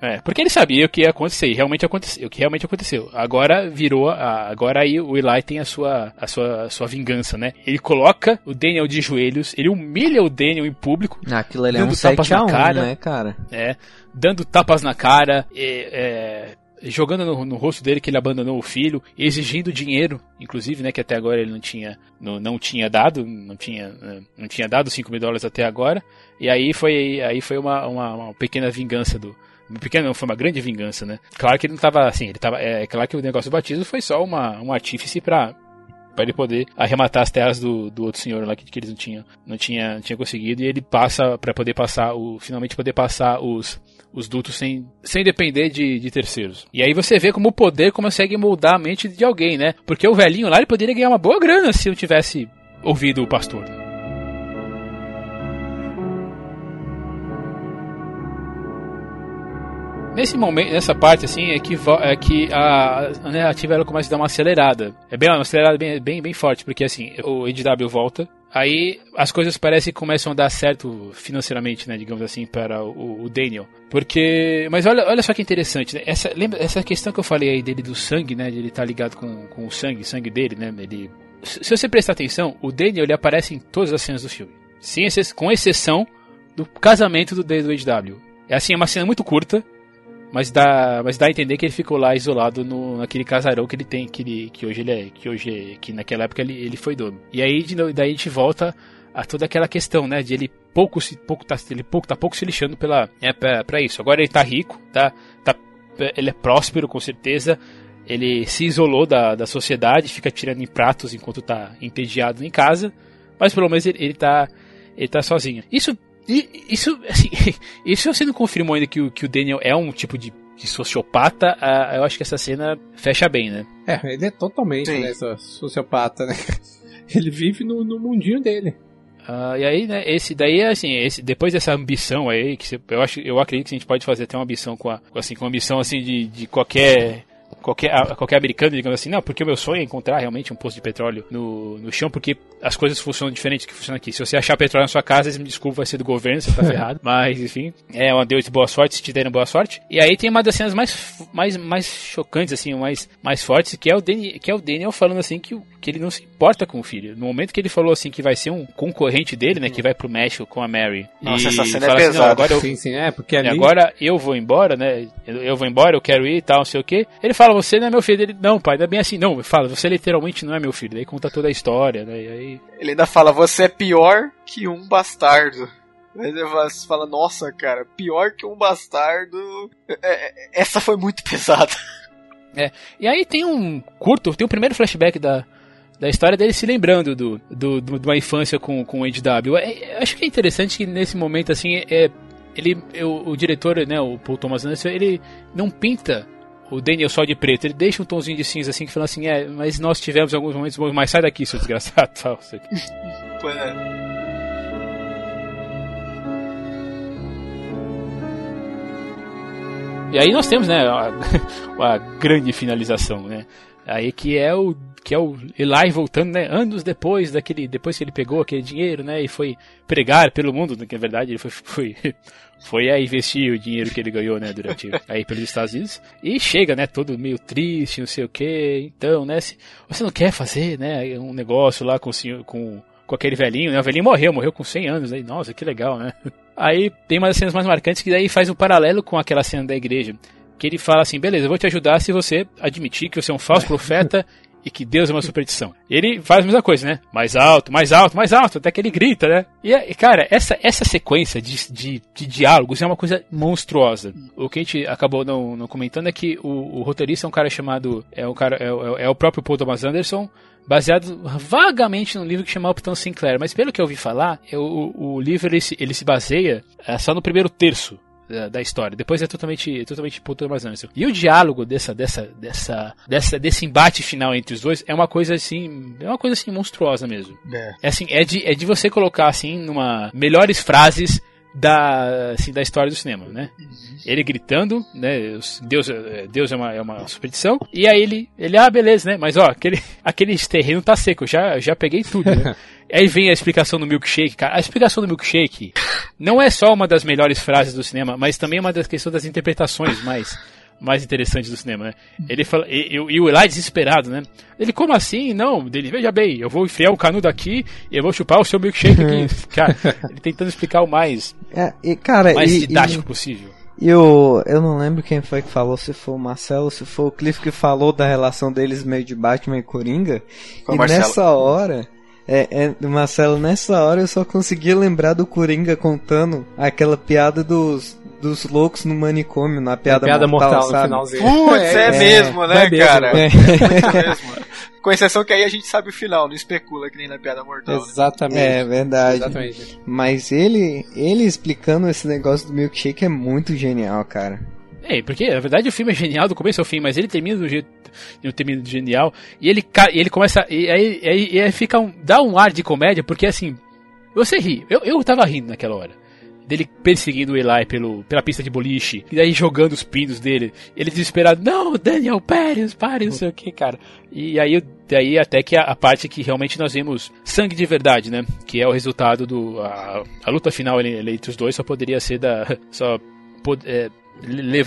É, porque ele sabia o que ia acontecer, e realmente aconteceu, o que realmente aconteceu. Agora virou, a, agora aí o Eli tem a sua, a sua, a sua vingança, né? Ele coloca o Daniel de joelhos, ele humilha o Daniel em público. Aquilo ali é um tapas na 1, cara, né, cara? É, dando tapas na cara, é, jogando no, no, rosto dele que ele abandonou o filho, exigindo dinheiro, inclusive, né, que até agora ele não tinha, não, não tinha dado, não tinha, não tinha dado 5 mil dólares até agora, e aí foi, aí foi uma, uma, uma pequena vingança do, pequena não, foi uma grande vingança, né? Claro que ele não estava assim, ele tava, é claro que o negócio do batismo foi só uma, um artífice para para ele poder arrematar as terras do, do outro senhor lá que, que eles não tinham não tinha, não tinha conseguido e ele passa para poder passar o finalmente poder passar os os dutos sem, sem depender de, de terceiros. E aí você vê como o poder consegue moldar a mente de alguém, né? Porque o velhinho lá ele poderia ganhar uma boa grana se eu tivesse ouvido o pastor. Nesse momento, nessa parte assim, é que, é que a, a narrativa ela começa a dar uma acelerada. É bem uma acelerada bem, bem, bem forte, porque assim, o EDW volta, aí as coisas parecem que começam a dar certo financeiramente, né, digamos assim, para o, o Daniel. Porque, mas olha, olha só que interessante, né? Essa, lembra essa questão que eu falei aí dele do sangue, né, de ele estar tá ligado com, com o sangue, sangue dele, né, ele se você prestar atenção, o Daniel ele aparece em todas as cenas do filme, sem com exceção do casamento do, do HW. É assim, é uma cena muito curta, mas dá, mas dá a entender que ele ficou lá isolado no, naquele casarão que ele tem, que, ele, que hoje ele é, que hoje que naquela época ele, ele foi dono. E aí de, daí a gente volta a toda aquela questão, né, de ele pouco se pouco tá, ele pouco tá pouco se lixando pela é para isso. Agora ele tá rico, tá, tá ele é próspero com certeza. Ele se isolou da, da sociedade, fica tirando em pratos enquanto tá entediado em casa, mas pelo menos ele, ele tá ele tá sozinho. Isso e isso, assim, (laughs) isso você não confirmou ainda que o, que o Daniel é um tipo de, de sociopata, uh, eu acho que essa cena fecha bem, né? É, ele é totalmente né, sociopata, né? (laughs) Ele vive no, no mundinho dele. Uh, e aí, né, esse daí, assim, esse, depois dessa ambição aí, que você, eu, acho, eu acredito que a gente pode fazer até uma ambição com a, assim, com a ambição, assim, de, de qualquer qualquer, qualquer americano, digamos assim, não, porque o meu sonho é encontrar realmente um poço de petróleo no, no chão, porque as coisas funcionam diferente do que funcionam aqui. Se você achar petróleo na sua casa, me desculpa, vai ser do governo, você tá (laughs) ferrado. Mas, enfim, é uma Deus de boa sorte, se te derem boa sorte. E aí tem uma das cenas mais, mais, mais chocantes, assim, mais, mais fortes, que é o Daniel, que é o Daniel falando assim que, que ele não se importa com o filho. No momento que ele falou assim que vai ser um concorrente dele, né, que vai pro México com a Mary. Nossa, essa cena é pesada. Assim, agora eu, sim, sim, é, porque ali... agora eu vou embora, né, eu, eu vou embora, eu quero ir e tal, não sei o que. Ele fala, você não é meu filho. Ele, não, pai, é bem assim. Não, fala, você literalmente não é meu filho. Daí conta toda a história, né, e aí... Ele ainda fala, você é pior que um bastardo. Mas você fala, nossa, cara, pior que um bastardo. É, é, essa foi muito (laughs) pesada. É, e aí tem um curto, tem o primeiro flashback da, da história dele se lembrando do, do, do, de uma infância com, com o W. É, acho que é interessante que nesse momento, assim, é, ele, o, o diretor, né, o Paul Thomas Anderson, ele não pinta o Daniel só de preto, ele deixa um tomzinho de cinza assim que fala assim, é, mas nós tivemos alguns momentos bons, mas sai daqui, seu desgraçado. (laughs) Tal, pois é. E aí nós temos, né, a, (laughs) a grande finalização, né? Aí que é o que é o Eli voltando, né, anos depois daquele, depois que ele pegou aquele dinheiro, né, e foi pregar pelo mundo, que na verdade ele foi, (laughs) foi, foi a investir o dinheiro que ele ganhou, né, durante (laughs) aí pelos Estados Unidos, e chega, né, todo meio triste, não sei o que, então, né, se você não quer fazer, né, um negócio lá com o senhor, com com aquele velhinho, né? O velhinho morreu, morreu com 100 anos, aí, nossa, que legal, né? (laughs) Aí tem uma das cenas mais marcantes que daí faz um paralelo com aquela cena da igreja, que ele fala assim, beleza, eu vou te ajudar se você admitir que você é um falso profeta e que Deus é uma superstição. Ele faz a mesma coisa, né? Mais alto, mais alto, mais alto, até que ele grita, né? E, cara, essa, essa sequência de, de, de diálogos é uma coisa monstruosa. O que a gente acabou não, não comentando é que o, o roteirista é um cara chamado. É, um cara, é, é, é o próprio Paul Thomas Anderson, baseado vagamente num livro que chama Upton Sinclair, mas pelo que eu ouvi falar, é o, o livro ele se, ele se baseia é, só no primeiro terço da, da, história. Depois é totalmente, totalmente puta mais Anderson. E o diálogo dessa, dessa, dessa, dessa, desse embate final entre os dois é uma coisa assim, é uma coisa assim monstruosa mesmo. É, é assim, é de, é de você colocar assim numa melhores frases da, assim, da história do cinema, né? Ele gritando, né? Deus, é, Deus é uma, é uma superstição. E aí ele, ele, ah, beleza, né? Mas ó, aquele, aquele terreno tá seco, já, já peguei tudo, né? (laughs) aí vem a explicação do milkshake, cara. A explicação do milkshake não é só uma das melhores frases do cinema, mas também uma das questões das interpretações mais mais interessantes do cinema, né? Ele fala, e, e, e o Eli desesperado, né? Ele, como assim? Não, dele, veja bem, eu vou enfiar o canudo aqui e eu vou chupar o seu milkshake aqui. (laughs) cara, ele tentando explicar o mais, é, e, cara, mais e, didático possível. E eu, eu não lembro quem foi que falou, se foi o Marcelo, se foi o Cliff que falou da relação deles meio de Batman e Coringa. Foi e Marcelo. nessa hora, é, é, Marcelo, nessa hora eu só conseguia lembrar do Coringa contando aquela piada dos, dos loucos no manicômio, na piada, piada mortal, mortal sabe? no finalzinho. Putz, é, é, mesmo, né, (laughs) é cara? É. é mesmo. Com exceção que aí a gente sabe o final, não especula que nem na piada mortal. Né? Exatamente. Né? É verdade. Exatamente. Mas ele, ele explicando esse negócio do milkshake é muito genial, cara. É, porque na verdade o filme é genial do começo ao fim, mas ele termina do jeito não termina genial e ele ele começa e aí, aí, aí fica um, dá um ar de comédia porque assim você ri, eu, eu tava rindo naquela hora dele perseguindo o Eli pelo, pela pista de boliche, e daí jogando os pinos dele. Ele desesperado, não, Daniel, pare, pare, não sei o que, cara. E aí, daí até que a, a, parte que realmente nós vimos sangue de verdade, né? Que é o resultado do. A, a luta final entre os dois só poderia ser da. (laughs) Só. É,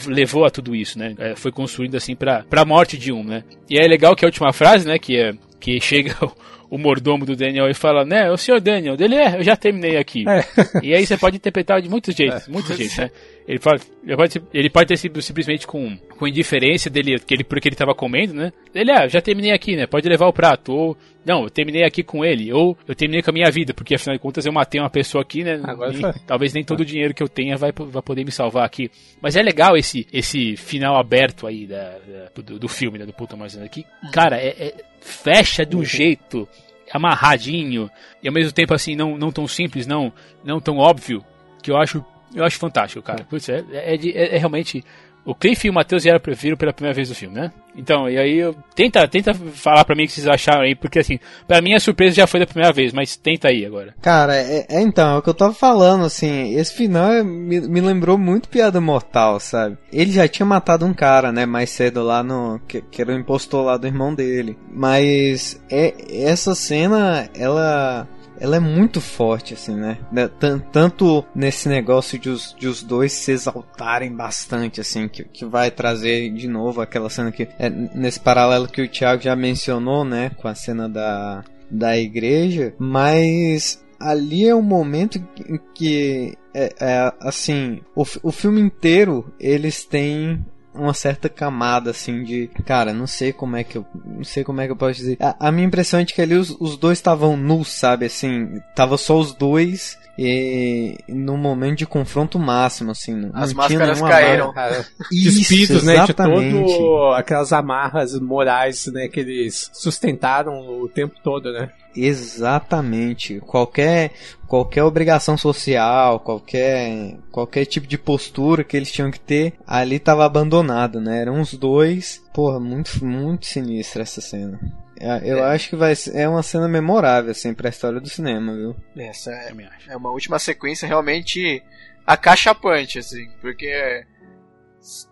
levou a tudo isso, né? É, foi construído assim para a morte de um, né? E é legal que a última frase, né? Que é que chega (laughs) o mordomo do Daniel e fala, né, o senhor Daniel, dele é, eu já terminei aqui. É. E aí você pode interpretar de muitos jeitos, é. muitos jeitos, (laughs) né? Ele pode, ele pode, ele ter sido simplesmente com, com indiferença dele, que ele, porque ele estava comendo, né? Ele, ah, já terminei aqui, né? Pode levar o prato. Ou, não, eu terminei aqui com ele. Ou eu terminei com a minha vida, porque afinal de contas eu matei uma pessoa aqui, né? Agora e, talvez nem todo o dinheiro que eu tenha vai, vai poder me salvar aqui. Mas é legal esse, esse final aberto aí da, da do, do, filme, né? Do Puta Mais aqui. Cara, é, é, fecha de um jeito amarradinho e ao mesmo tempo assim não, não tão simples, não não tão óbvio que eu acho eu acho fantástico, cara. Putz, é, é, é, é realmente o Cliff e o Matheus vieram viram pela primeira vez no filme, né? Então, e aí eu, tenta, tenta falar pra mim o que vocês acharam aí, porque assim, pra mim a surpresa já foi da primeira vez, mas tenta aí agora. Cara, é, é então, é o que eu tava falando, assim, esse final é, me, me, lembrou muito Piada Mortal, sabe? Ele já tinha matado um cara, né, mais cedo lá no, que, que era o impostor lá do irmão dele. Mas, é, essa cena, ela ela é muito forte, assim, né? né tanto nesse negócio de os, de os dois se exaltarem bastante, assim, que, que vai trazer de novo aquela cena que. É, nesse paralelo que o Thiago já mencionou, né? Com a cena da, da igreja, mas ali é um momento em que é, é, assim o, o filme inteiro eles têm uma certa camada assim de, cara, não sei como é que eu, não sei como é que eu posso dizer. A, a minha impressão é de que ali os, os dois estavam nus, sabe, assim, tava só os dois e no momento de confronto máximo, assim, as máscaras caíram, cara. (laughs) Despidos, né, de todo aquelas amarras morais, né, que eles sustentaram o tempo todo, né? Exatamente. Qualquer qualquer obrigação social, qualquer qualquer tipo de postura que eles tinham que ter, ali estava abandonado, né? Eram os dois. Porra, muito muito sinistra essa cena. É, eu é. acho que vai ser, é uma cena memorável assim para a história do cinema, viu? Essa é, é uma última sequência realmente acachapante assim, porque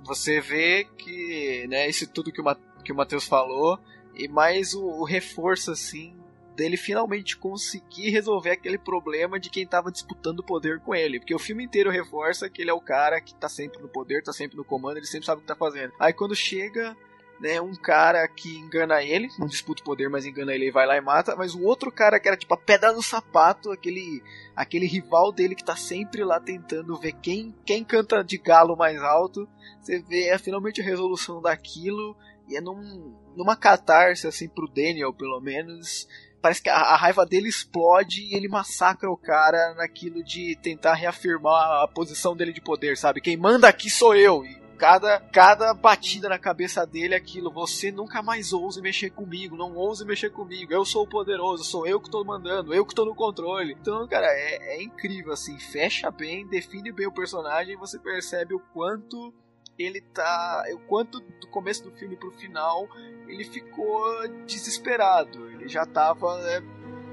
você vê que, né, isso tudo que o, que o Matheus falou e mais o, o reforço assim dele finalmente conseguir resolver aquele problema de quem estava disputando o poder com ele. Porque o filme inteiro reforça que ele é o cara que tá sempre no poder, tá sempre no comando, ele sempre sabe o que tá fazendo. Aí quando chega né, um cara que engana ele, não disputa o poder, mas engana ele e vai lá e mata, mas o outro cara que era tipo a pedra no sapato, aquele aquele rival dele que tá sempre lá tentando ver quem quem canta de galo mais alto, você vê é finalmente a resolução daquilo e é num, numa catarse assim pro Daniel, pelo menos, parece que a, a, raiva dele explode e ele massacra o cara naquilo de tentar reafirmar a posição dele de poder, sabe? Quem manda aqui sou eu. E cada, cada batida na cabeça dele é aquilo, você nunca mais ouse mexer comigo, não ouse mexer comigo, eu sou o poderoso, sou eu que tô mandando, eu que tô no controle. Então, cara, é, é incrível, assim, fecha bem, define bem o personagem, você percebe o quanto ele tá. O quanto do começo do filme pro final ele ficou desesperado. Ele já tava. É,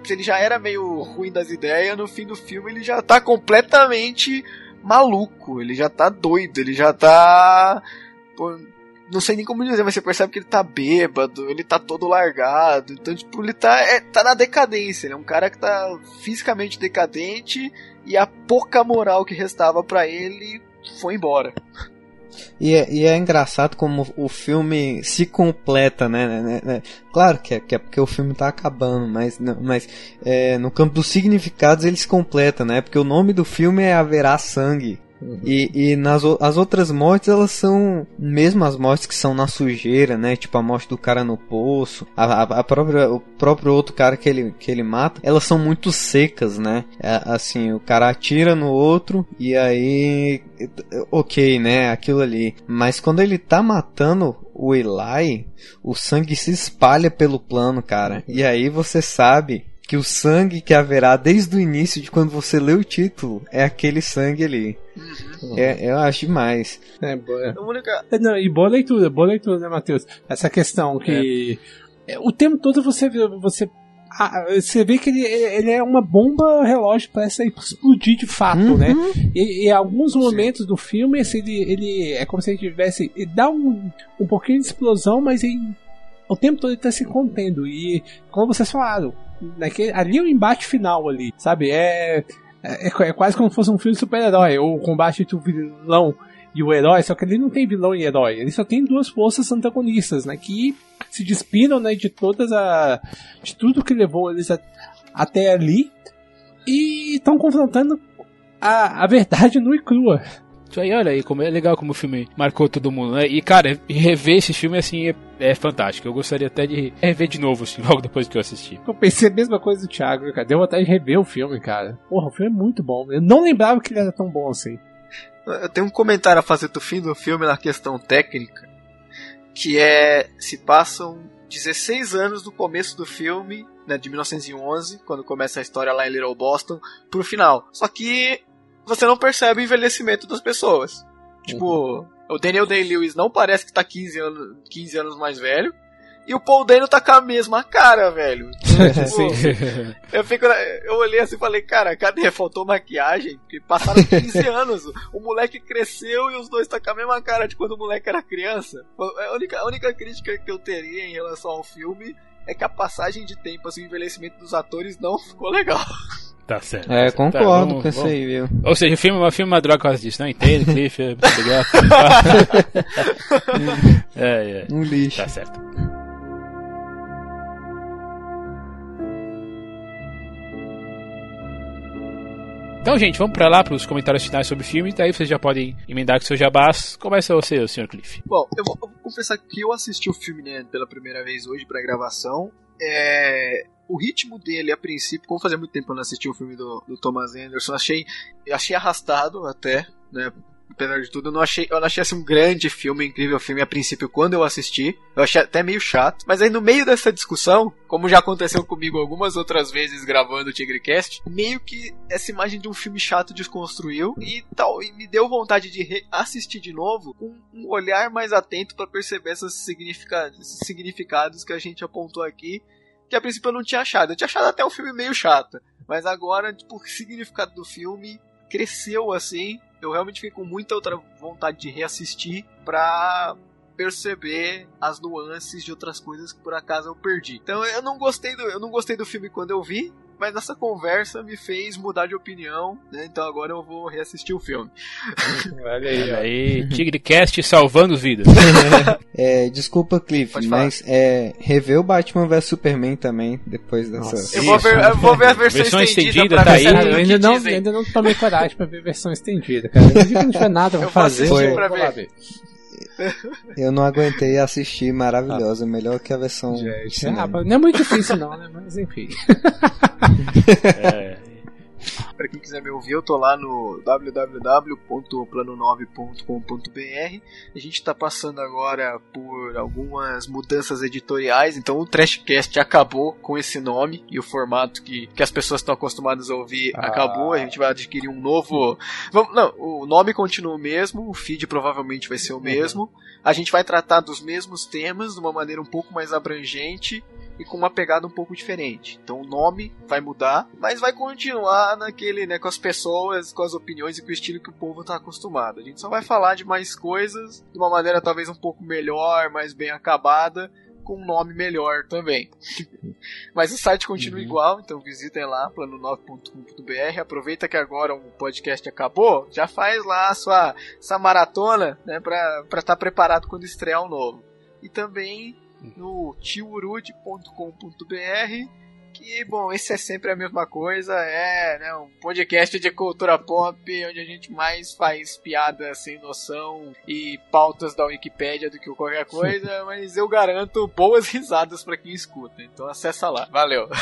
ele já era meio ruim das ideias, no fim do filme ele já tá completamente maluco, ele já tá doido, ele já tá. Pô, não sei nem como dizer, mas você percebe que ele tá bêbado, ele tá todo largado. Então, tipo, ele tá, é, tá na decadência. Ele é um cara que tá fisicamente decadente e a pouca moral que restava para ele foi embora. E é, e é, engraçado como o filme se completa, né? né, né, né. Claro que é, que é, porque o filme tá acabando, mas, mas é, no campo dos significados ele se completa, né? Porque o nome do filme é Haverá Sangue. Uhum. E, e nas as outras mortes, elas são mesmo as mortes que são na sujeira, né? Tipo a morte do cara no poço, a, a, a própria, o próprio outro cara que ele, que ele mata, elas são muito secas, né? É, assim, o cara atira no outro e aí. Ok, né? Aquilo ali. Mas quando ele tá matando o Eli, o sangue se espalha pelo plano, cara. E aí você sabe que o sangue que haverá desde o início de quando você lê o título é aquele sangue ali. Uhum. É, eu acho demais. É, boa. É, não, e boa leitura, boa leitura, né, Matheus? Essa questão que. É. O tempo todo você vê. Você, ah, você vê que ele, ele é uma bomba relógio para explodir de fato, uhum. né? E, em alguns momentos Sim. do filme, assim, ele, ele é como se ele tivesse. Ele dá um, um pouquinho de explosão, mas ele, o tempo todo ele tá se contendo. E, como vocês falaram, naquele, ali é o embate final ali, sabe? É, é, é quase como se fosse um filme de super-herói, ou o combate entre o vilão e o herói, só que ali não tem vilão e herói, ele só tem duas forças antagonistas, né, que se despiram, né, de todas a de tudo que levou eles a, até ali e estão confrontando a, a verdade nua e crua. Isso aí, olha aí, como é legal como o filme marcou todo mundo, né? E, cara, rever esse filme, assim, é, é fantástico. Eu gostaria até de rever de novo, assim, (laughs) logo depois que eu assisti. Eu pensei a mesma coisa do Thiago, cara. Deu vontade de rever o filme, cara. Porra, o filme é muito bom. Eu não lembrava que ele era tão bom assim. Eu tenho um comentário a fazer do fim do filme na questão técnica, que é se passam 16 anos do começo do filme, né, de 1911, quando começa a história lá em Little Boston, pro final. Só que você não percebe o envelhecimento das pessoas. Tipo, uhum. o Daniel Day-Lewis não parece que tá 15 anos, 15 anos mais velho. E o Paul Dano tá com a mesma cara, velho. (laughs) Então, tipo, eu, fico, eu olhei assim e falei, cara, cadê? Faltou maquiagem? Porque passaram 15 (laughs) anos. O moleque cresceu e os dois tá com a mesma cara de quando o moleque era criança. A única, a única crítica que eu teria em relação ao filme é que a passagem de tempo, assim, o envelhecimento dos atores não ficou legal. (laughs) Tá certo. É, concordo tá, com isso aí, viu? Ou seja, o filme, o filme é uma droga por causa disso, não entendo, (laughs) Cliff, é obrigado. (laughs) é, é. Um lixo. Tá certo. Então, gente, vamos para lá para os comentários finais sobre o filme, daí vocês já podem emendar com seu jabás. Começa você, senhor Cliff. Bom, eu vou, eu vou confessar que eu assisti o filme né, pela primeira vez hoje para gravação. É, o ritmo dele, a princípio, como fazia muito tempo que eu não assisti o filme do, do Thomas Anderson, achei, achei arrastado até, né? Apesar de tudo, eu não achei, eu não achei assim, um grande filme, um incrível filme a princípio quando eu assisti. Eu achei até meio chato. Mas aí no meio dessa discussão, como já aconteceu comigo algumas outras vezes gravando o TigreCast, meio que essa imagem de um filme chato desconstruiu e tal, e me deu vontade de assistir de novo com um olhar mais atento para perceber esses significados, esses significados que a gente apontou aqui, que a princípio eu não tinha achado. Eu tinha achado até um filme meio chato. Mas agora, tipo, o significado do filme cresceu assim eu realmente fiquei com muita outra vontade de reassistir pra perceber as nuances de outras coisas que por acaso eu perdi. Então eu não gostei do, eu não gostei do filme quando eu vi, mas nessa conversa me fez mudar de opinião, né? Então agora eu vou reassistir o filme. (laughs) Olha aí, Olha aí Tigrecast salvando vidas. (laughs) é, desculpa, Cliff, mas é, rever o Batman vs Superman também, depois dessa. Eu vou, ver, eu vou ver a versão, versão estendida, estendida tá aí. eu ainda não, ainda não tomei coragem pra ver a versão estendida, cara. Eu não tiver nada pra fazer. Foi. Pra ver. (laughs) Eu não aguentei assistir, maravilhosa, melhor que a versão. Gente, ah, não é muito difícil não, né? Mas enfim. (laughs) (laughs) é. (laughs) Para quem quiser me ouvir, eu tô lá no www.plano9.com.br. A gente está passando agora por algumas mudanças editoriais, então o Trashcast acabou com esse nome e o formato que, que as pessoas estão acostumadas a ouvir ah. acabou. A gente vai adquirir um novo. Vamos, não, o nome continua o mesmo, o feed provavelmente vai ser o mesmo. Uhum. A gente vai tratar dos mesmos temas de uma maneira um pouco mais abrangente e com uma pegada um pouco diferente. Então o nome vai mudar, mas vai continuar naquele, né, com as pessoas, com as opiniões e com o estilo que o povo está acostumado. A gente só vai falar de mais coisas de uma maneira talvez um pouco melhor, mais bem acabada, com um nome melhor também. (laughs) Mas o site continua uhum. igual, então visitem lá, plano9.com.br. Aproveita que agora o podcast acabou, já faz lá a sua, sua maratona, né, para estar tá preparado quando estrear o um novo. E também no tiurude.com.br que, bom, (laughs) esse é sempre a mesma coisa, é né, um podcast de cultura pop, onde a gente mais faz piada sem noção e pautas da Wikipédia do que qualquer coisa, (laughs) mas eu garanto boas risadas para quem escuta, então acessa lá. Valeu! (laughs)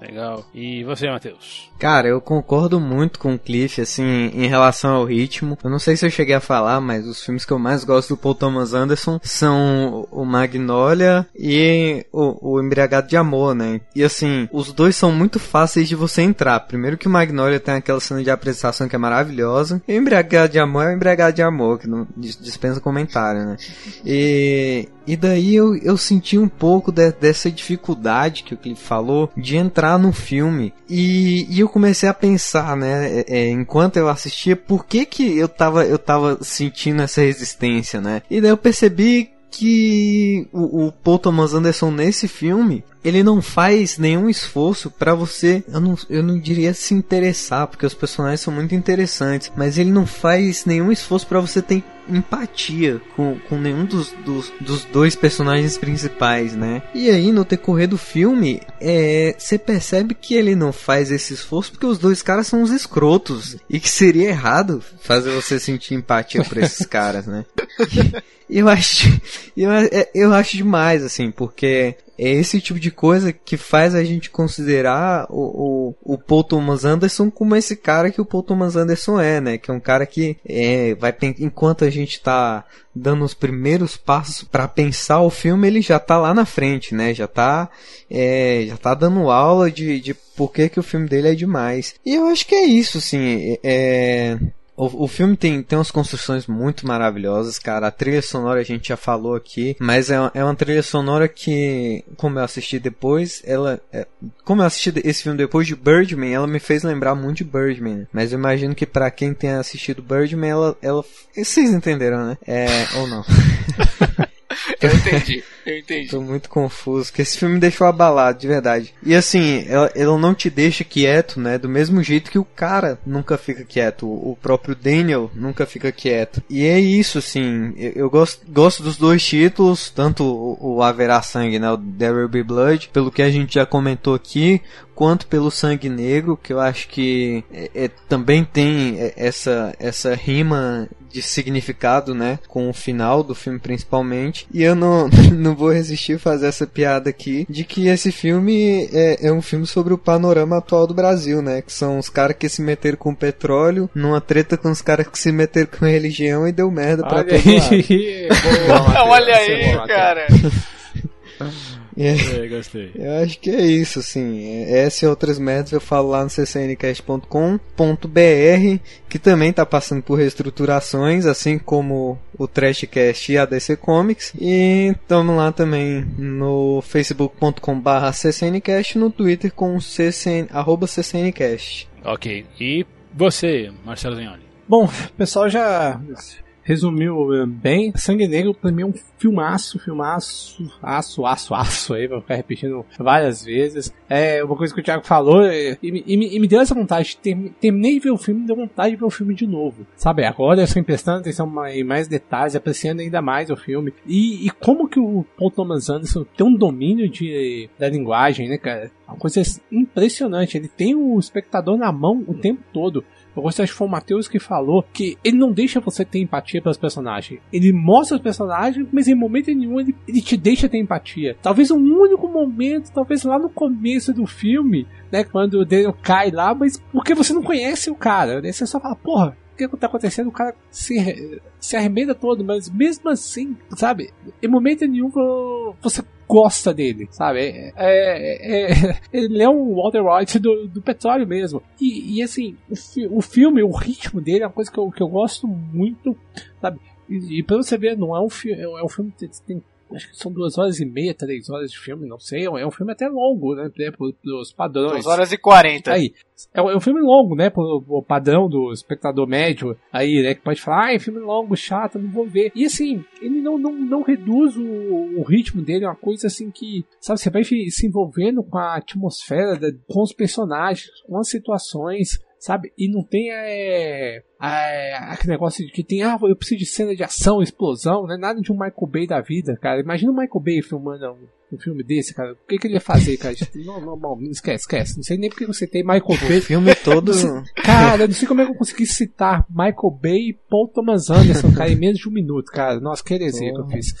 Legal. E você, Matheus? Cara, eu concordo muito com o Cliff, assim, em relação ao ritmo. Eu não sei se eu cheguei a falar, mas os filmes que eu mais gosto do Paul Thomas Anderson são o Magnolia e o, o Embriagado de Amor, né? E assim, os dois são muito fáceis de você entrar. Primeiro que o Magnolia tem aquela cena de apresentação que é maravilhosa. E o Embriagado de Amor é o Embriagado de Amor, que não dispensa comentário, né? E, e daí eu, eu senti um pouco de, dessa dificuldade que o Cliff falou de entrar no filme. E, e eu comecei a pensar, né, é, é, enquanto eu assistia, por que que eu tava, eu tava sentindo essa resistência, né? E daí eu percebi que o, o Paul Thomas Anderson nesse filme ele não faz nenhum esforço para você, eu não, eu não diria se interessar, porque os personagens são muito interessantes, mas ele não faz nenhum esforço para você ter empatia com, com nenhum dos, dos, dos, dois personagens principais, né? E aí, no decorrer do filme, é, você percebe que ele não faz esse esforço porque os dois caras são uns escrotos e que seria errado fazer você sentir empatia por esses caras, né? (laughs) eu acho, eu, é, eu acho demais, assim, porque é esse tipo de coisa que faz a gente considerar o, o, o Paul Thomas Anderson como esse cara que o Paul Thomas Anderson é, né? Que é um cara que é, vai enquanto a gente tá dando os primeiros passos para pensar o filme, ele já tá lá na frente, né? Já tá, é, já tá dando aula de, de por que, que o filme dele é demais. E eu acho que é isso, assim. É, o, o filme tem, tem umas construções muito maravilhosas, cara. A trilha sonora a gente já falou aqui, mas é, é uma trilha sonora que, como eu assisti depois, ela. É, como eu assisti esse filme depois de Birdman, ela me fez lembrar muito de Birdman. Mas eu imagino que para quem tem assistido Birdman, ela. ela vocês entenderam, né? É, ou não? (laughs) (laughs) eu entendi, eu entendi. Tô muito confuso, que esse filme me deixou abalado, de verdade. E assim, ela não te deixa quieto, né? Do mesmo jeito que o cara nunca fica quieto, o próprio Daniel nunca fica quieto. E é isso, assim, eu, eu gosto, gosto dos dois títulos, tanto o, o Haverá Sangue, né? O There Will Be Blood, pelo que a gente já comentou aqui, quanto pelo Sangue Negro, que eu acho que é, é, também tem é, essa, essa rima de significado, né, com o final do filme principalmente. E eu não, (laughs) não vou resistir fazer essa piada aqui de que esse filme é, é um filme sobre o panorama atual do Brasil, né, que são os caras que se meteram com petróleo numa treta com os caras que se meteram com religião e deu merda pra todo lado. (laughs) Olha aí, cara. (laughs) É, é, gostei. Eu acho que é isso, assim. É, essa e outras merdas eu falo lá no ccncast.com.br, que também tá passando por reestruturações, assim como o Trashcast e a DC Comics. E estamos lá também no facebook.com.br ccncast no Twitter com ccn, arroba ccncast. Ok. E você, Marcelo Zagnoli? Bom, o pessoal já resumiu eh, bem. Sangue Negro pra mim é um filmaço, filmaço, aço, aço, aço aí, vou ficar repetindo várias vezes. É uma coisa que o Thiago falou e, e, e, e me deu essa vontade. Ter, terminei de ver o filme, me deu vontade de ver o filme de novo. Sabe, agora eu estou prestando atenção em mais detalhes, apreciando ainda mais o filme. E, e como que o Paul Thomas Anderson tem um domínio de, da linguagem, né, cara? Uma coisa impressionante. Ele tem o espectador na mão o tempo todo. Eu gostei, acho que foi o Matheus que falou que ele não deixa você ter empatia pelos personagens. Ele mostra os personagens, mas em momento nenhum ele, ele te deixa ter empatia. Talvez um único momento, talvez lá no começo do filme, né? Quando o Daniel cai lá, mas porque você não conhece o cara. Né? Você só fala, porra, o que tá acontecendo? O cara se, se arremenda todo, mas mesmo assim, sabe? Em momento nenhum você gosta dele, sabe? É, é, é, (laughs) ele é um Walter White do, do petróleo mesmo. E, e assim, o, fi, o, filme, o ritmo dele é uma coisa que eu, que eu gosto muito, sabe? E, e pra você ver, não é um filme, é um filme que tem acho que são duas horas e meia, três horas de filme, não sei. É um filme até longo, né? Pelos padrões. Duas horas e quarenta. Aí, é um, é filme longo, né? Pro, padrão do espectador médio. Aí, né? Que pode falar, ah, é filme longo, chato, não vou ver. E assim, ele não, não, não reduz o, o ritmo dele, é uma coisa assim que, sabe, você vai se envolvendo com a atmosfera, com os personagens, com as situações sabe? E não tem é, é, aquele negócio de que tem, ah, eu preciso de cena de ação, explosão, não é nada de um Michael Bay da vida, cara. Imagina o Michael Bay filmando um, um filme desse, cara. O que, que ele ia fazer, cara? não, não, não, esquece, esquece. Não sei nem porque você tem Michael Bay. O filme todo. cara, não sei como é que eu consegui citar Michael Bay e Paul Thomas Anderson, cara, em menos de um minuto, cara. Nossa, que heresia que eu fiz.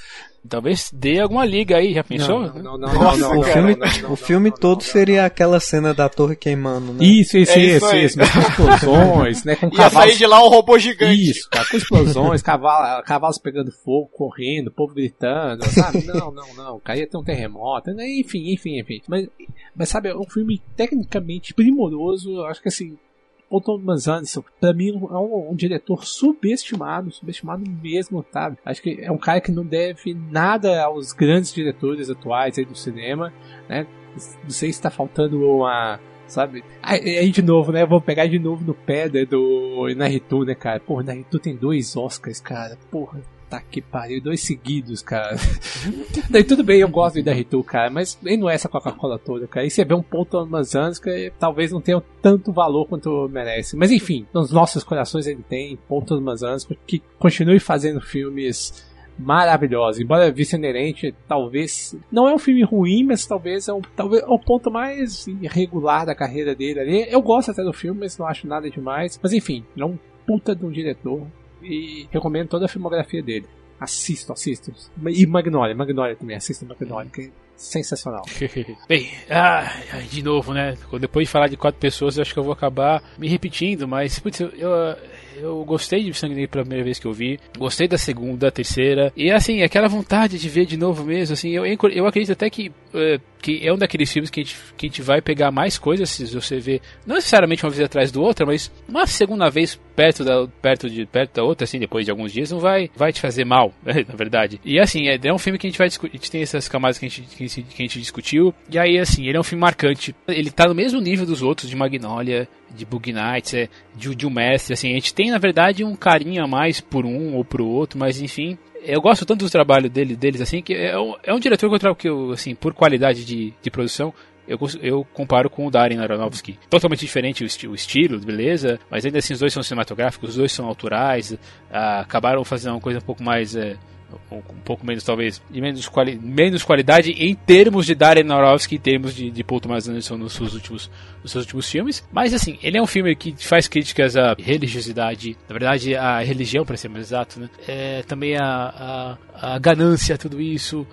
Talvez dê alguma liga aí, já pensou? Não, não, não, não, O filme, o filme todo seria aquela cena da torre queimando, né? Isso, isso, é isso, isso, isso, com explosões, né? Com Ia cavalos... sair de lá um robô gigante. Isso, cara, com explosões, (laughs) cavalos, cavalos pegando fogo, correndo, povo gritando, sabe? Não, não, não, caía ter um terremoto, né? enfim, enfim, enfim. Mas, mas sabe, é um filme tecnicamente primoroso, acho que assim, Paul Thomas Anderson, pra mim, é um, um, diretor subestimado, subestimado mesmo, sabe? Acho que é um cara que não deve nada aos grandes diretores atuais aí do cinema, né? Não sei se tá faltando uma, sabe? Aí, de novo, né? Vou pegar de novo no pé né, do Naruto, né, cara? Porra, Naruto tem dois Oscars, cara. Porra, Tá que pariu, dois seguidos, cara. (laughs) Daí tudo bem, eu gosto da Ritu, cara, mas ele não é essa Coca-Cola toda, cara. E você vê um ponto que talvez não tenha tanto valor quanto merece. Mas enfim, nos nossos corações ele tem ponto anos que continue fazendo filmes maravilhosos. Embora vice inerente, talvez não é um filme ruim, mas talvez é um, talvez é o ponto mais irregular da carreira dele ali. Eu gosto até do filme, mas não acho nada demais. Mas enfim, é um puta de um diretor e recomendo toda a filmografia dele. Assistam, assistam. E Magnolia, Magnolia também, assistam Magnolia, que é sensacional. (laughs) Bem, ah, de novo, né? Depois de falar de quatro pessoas, acho que eu vou acabar me repetindo, mas putz, eu, eu eu gostei de Sangue Negro pela primeira vez que eu vi, gostei da segunda, da terceira, e assim, aquela vontade de ver de novo mesmo, assim, eu, eu acredito até que, uh, que é um daqueles filmes que a, gente, que a gente vai pegar mais coisas se você ver, não necessariamente uma vez atrás do outra, mas uma segunda vez perto da, perto de, perto da outra, assim, depois de alguns dias, não vai, vai te fazer mal, (laughs) na verdade. E assim, é, é um filme que a gente vai discutir, a gente tem essas camadas que a gente, que a gente discutiu. E aí, assim, ele é um filme marcante. Ele tá no mesmo nível dos outros, de Magnolia, de Bug Nights, é, de, de um mestre, assim. A gente tem, na verdade, um carinho a mais por um ou pro outro, mas enfim, eu gosto tanto do trabalho dele, deles, assim, que é um, é um diretor que eu, que eu, assim, por qualidade de, de produção, eu, eu comparo com o Darren Aronofsky. Totalmente diferente o, esti o, estilo, beleza, mas ainda assim os dois são cinematográficos, os dois são autorais, ah, acabaram fazendo uma coisa um pouco mais é, um pouco menos talvez, de menos, quali menos qualidade em termos de Darren Aronofsky, em termos de, de Paul Thomas Anderson nos seus, últimos, nos seus últimos filmes. Mas assim, ele é um filme que faz críticas à religiosidade, na verdade à religião, para ser mais exato, né? É, também a ganância, tudo isso.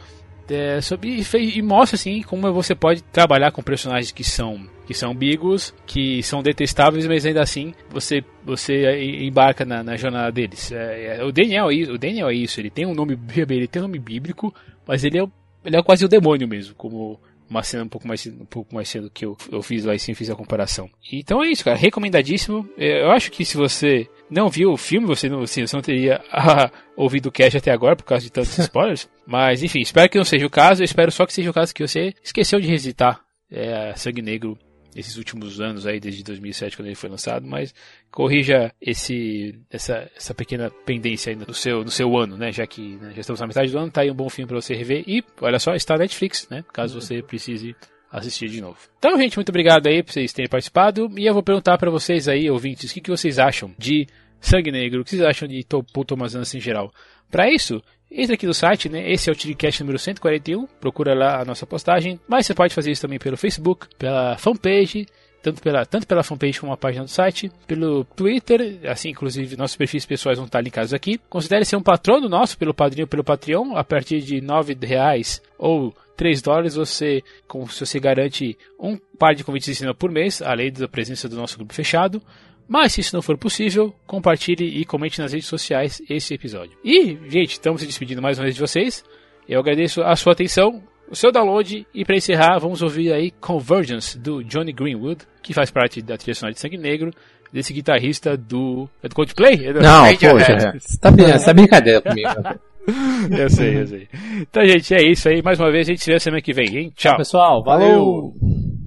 É, sobre, e, e mostra assim como você pode trabalhar com personagens que são que são ambíguos, que são detestáveis, mas ainda assim você você embarca na, na jornada deles. É, é, o Daniel é o Daniel é isso, ele tem um nome ele tem um nome bíblico, mas ele é ele é quase o demônio mesmo, como uma cena um pouco mais um pouco mais cedo que eu, eu fiz lá e sim fiz a comparação. Então é isso, cara, recomendadíssimo. É, eu acho que se você não viu o filme, você não, assim, você não teria (laughs) ah, ouvido o cast até agora por causa de tantos (laughs) spoilers. Mas enfim, espero que não seja o caso. Eu espero só que seja o caso que você esqueceu de revisitar é, Sangue Negro esses últimos anos aí, desde 2007, quando ele foi lançado, mas corrija esse, essa, essa pequena pendência aí no seu, no seu ano, né? Já que né, já estamos na metade do ano, tá aí um bom filme para você rever. E, olha só, está na Netflix, né? Caso você precise assistir de novo. Então, gente, muito obrigado aí por vocês terem participado. E eu vou perguntar para vocês aí, ouvintes, o que, que vocês acham de Sangue Negro? O que vocês acham de Paul Thomas Anderson em geral? Para isso, entre aqui no site, né? Esse é o Tidcast número 141. Procura lá a nossa postagem. Mas você pode fazer isso também pelo Facebook, pela fanpage, tanto pela, tanto pela fanpage como a página do site, pelo Twitter, assim, inclusive nossos perfis pessoais vão estar linkados aqui. Considere ser um patrono nosso pelo padrinho pelo Patreon, a partir de R$ reais ou 3 dólares você, com, você garante um par de convites de cinema por mês, além da presença do nosso grupo fechado. Mas se isso não for possível, compartilhe e comente nas redes sociais esse episódio. E, gente, estamos se despedindo mais uma vez de vocês. Eu agradeço a sua atenção, o seu download e para encerrar, vamos ouvir aí Convergence do Johnny Greenwood, que faz parte da trilha sonora de Sangue Negro, desse guitarrista do. É do Coldplay? É do não, poxa, você tá, você tá brincadeira comigo. (laughs) eu sei, eu sei. Então, gente, é isso aí. Mais uma vez, a gente se vê semana que vem, hein? Tchau. pessoal. Valeu. valeu.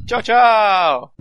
Tchau, tchau.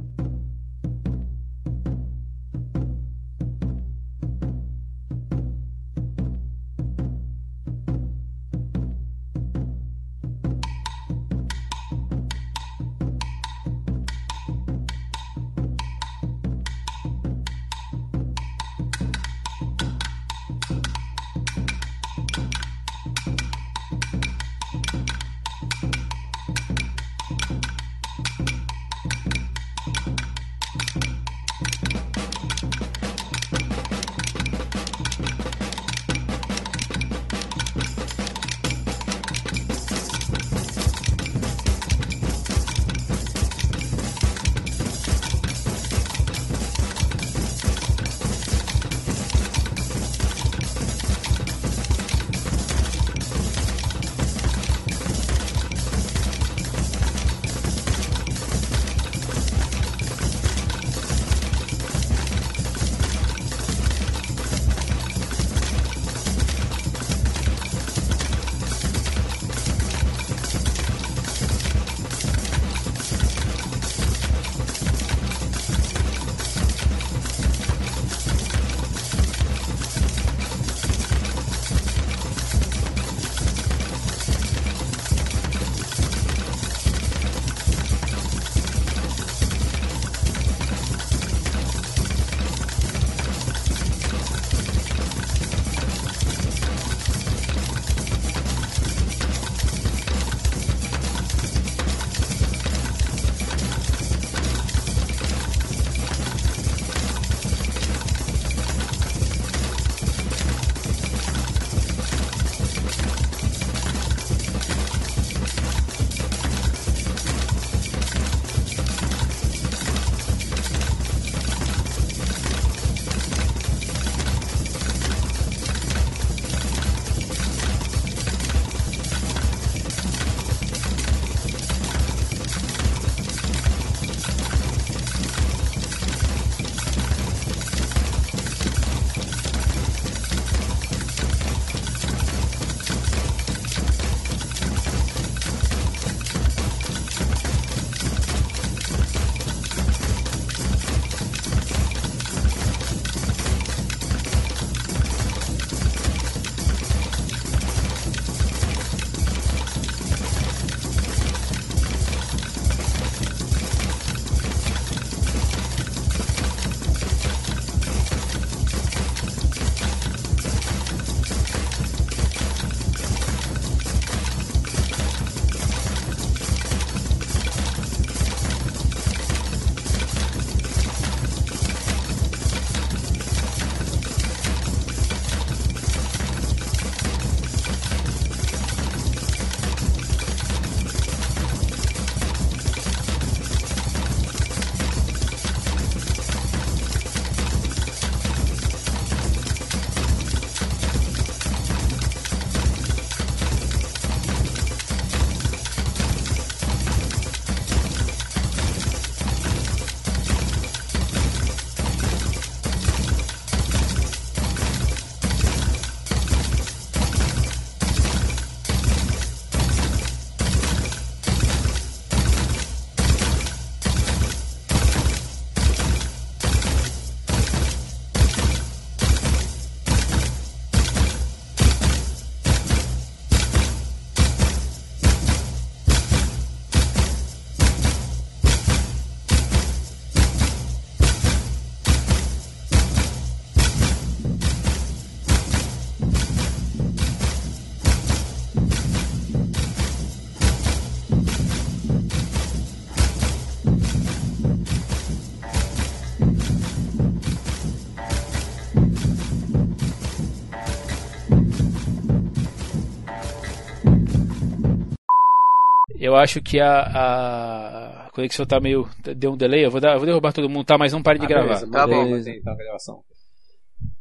Acho que a, a conexão tá meio. Deu um delay. Eu vou, dar, eu vou derrubar todo mundo, tá? Mas não pare de ah, gravar. Beleza, tá bom. Beleza. Então, a gravação.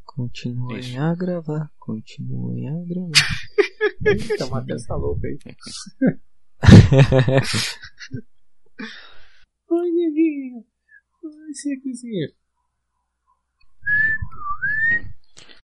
Continuem Isso. a gravar, continuem a gravar. (laughs) Eita, Matheus tá louco aí. Oi, Nevinho. Oi, Circozinho.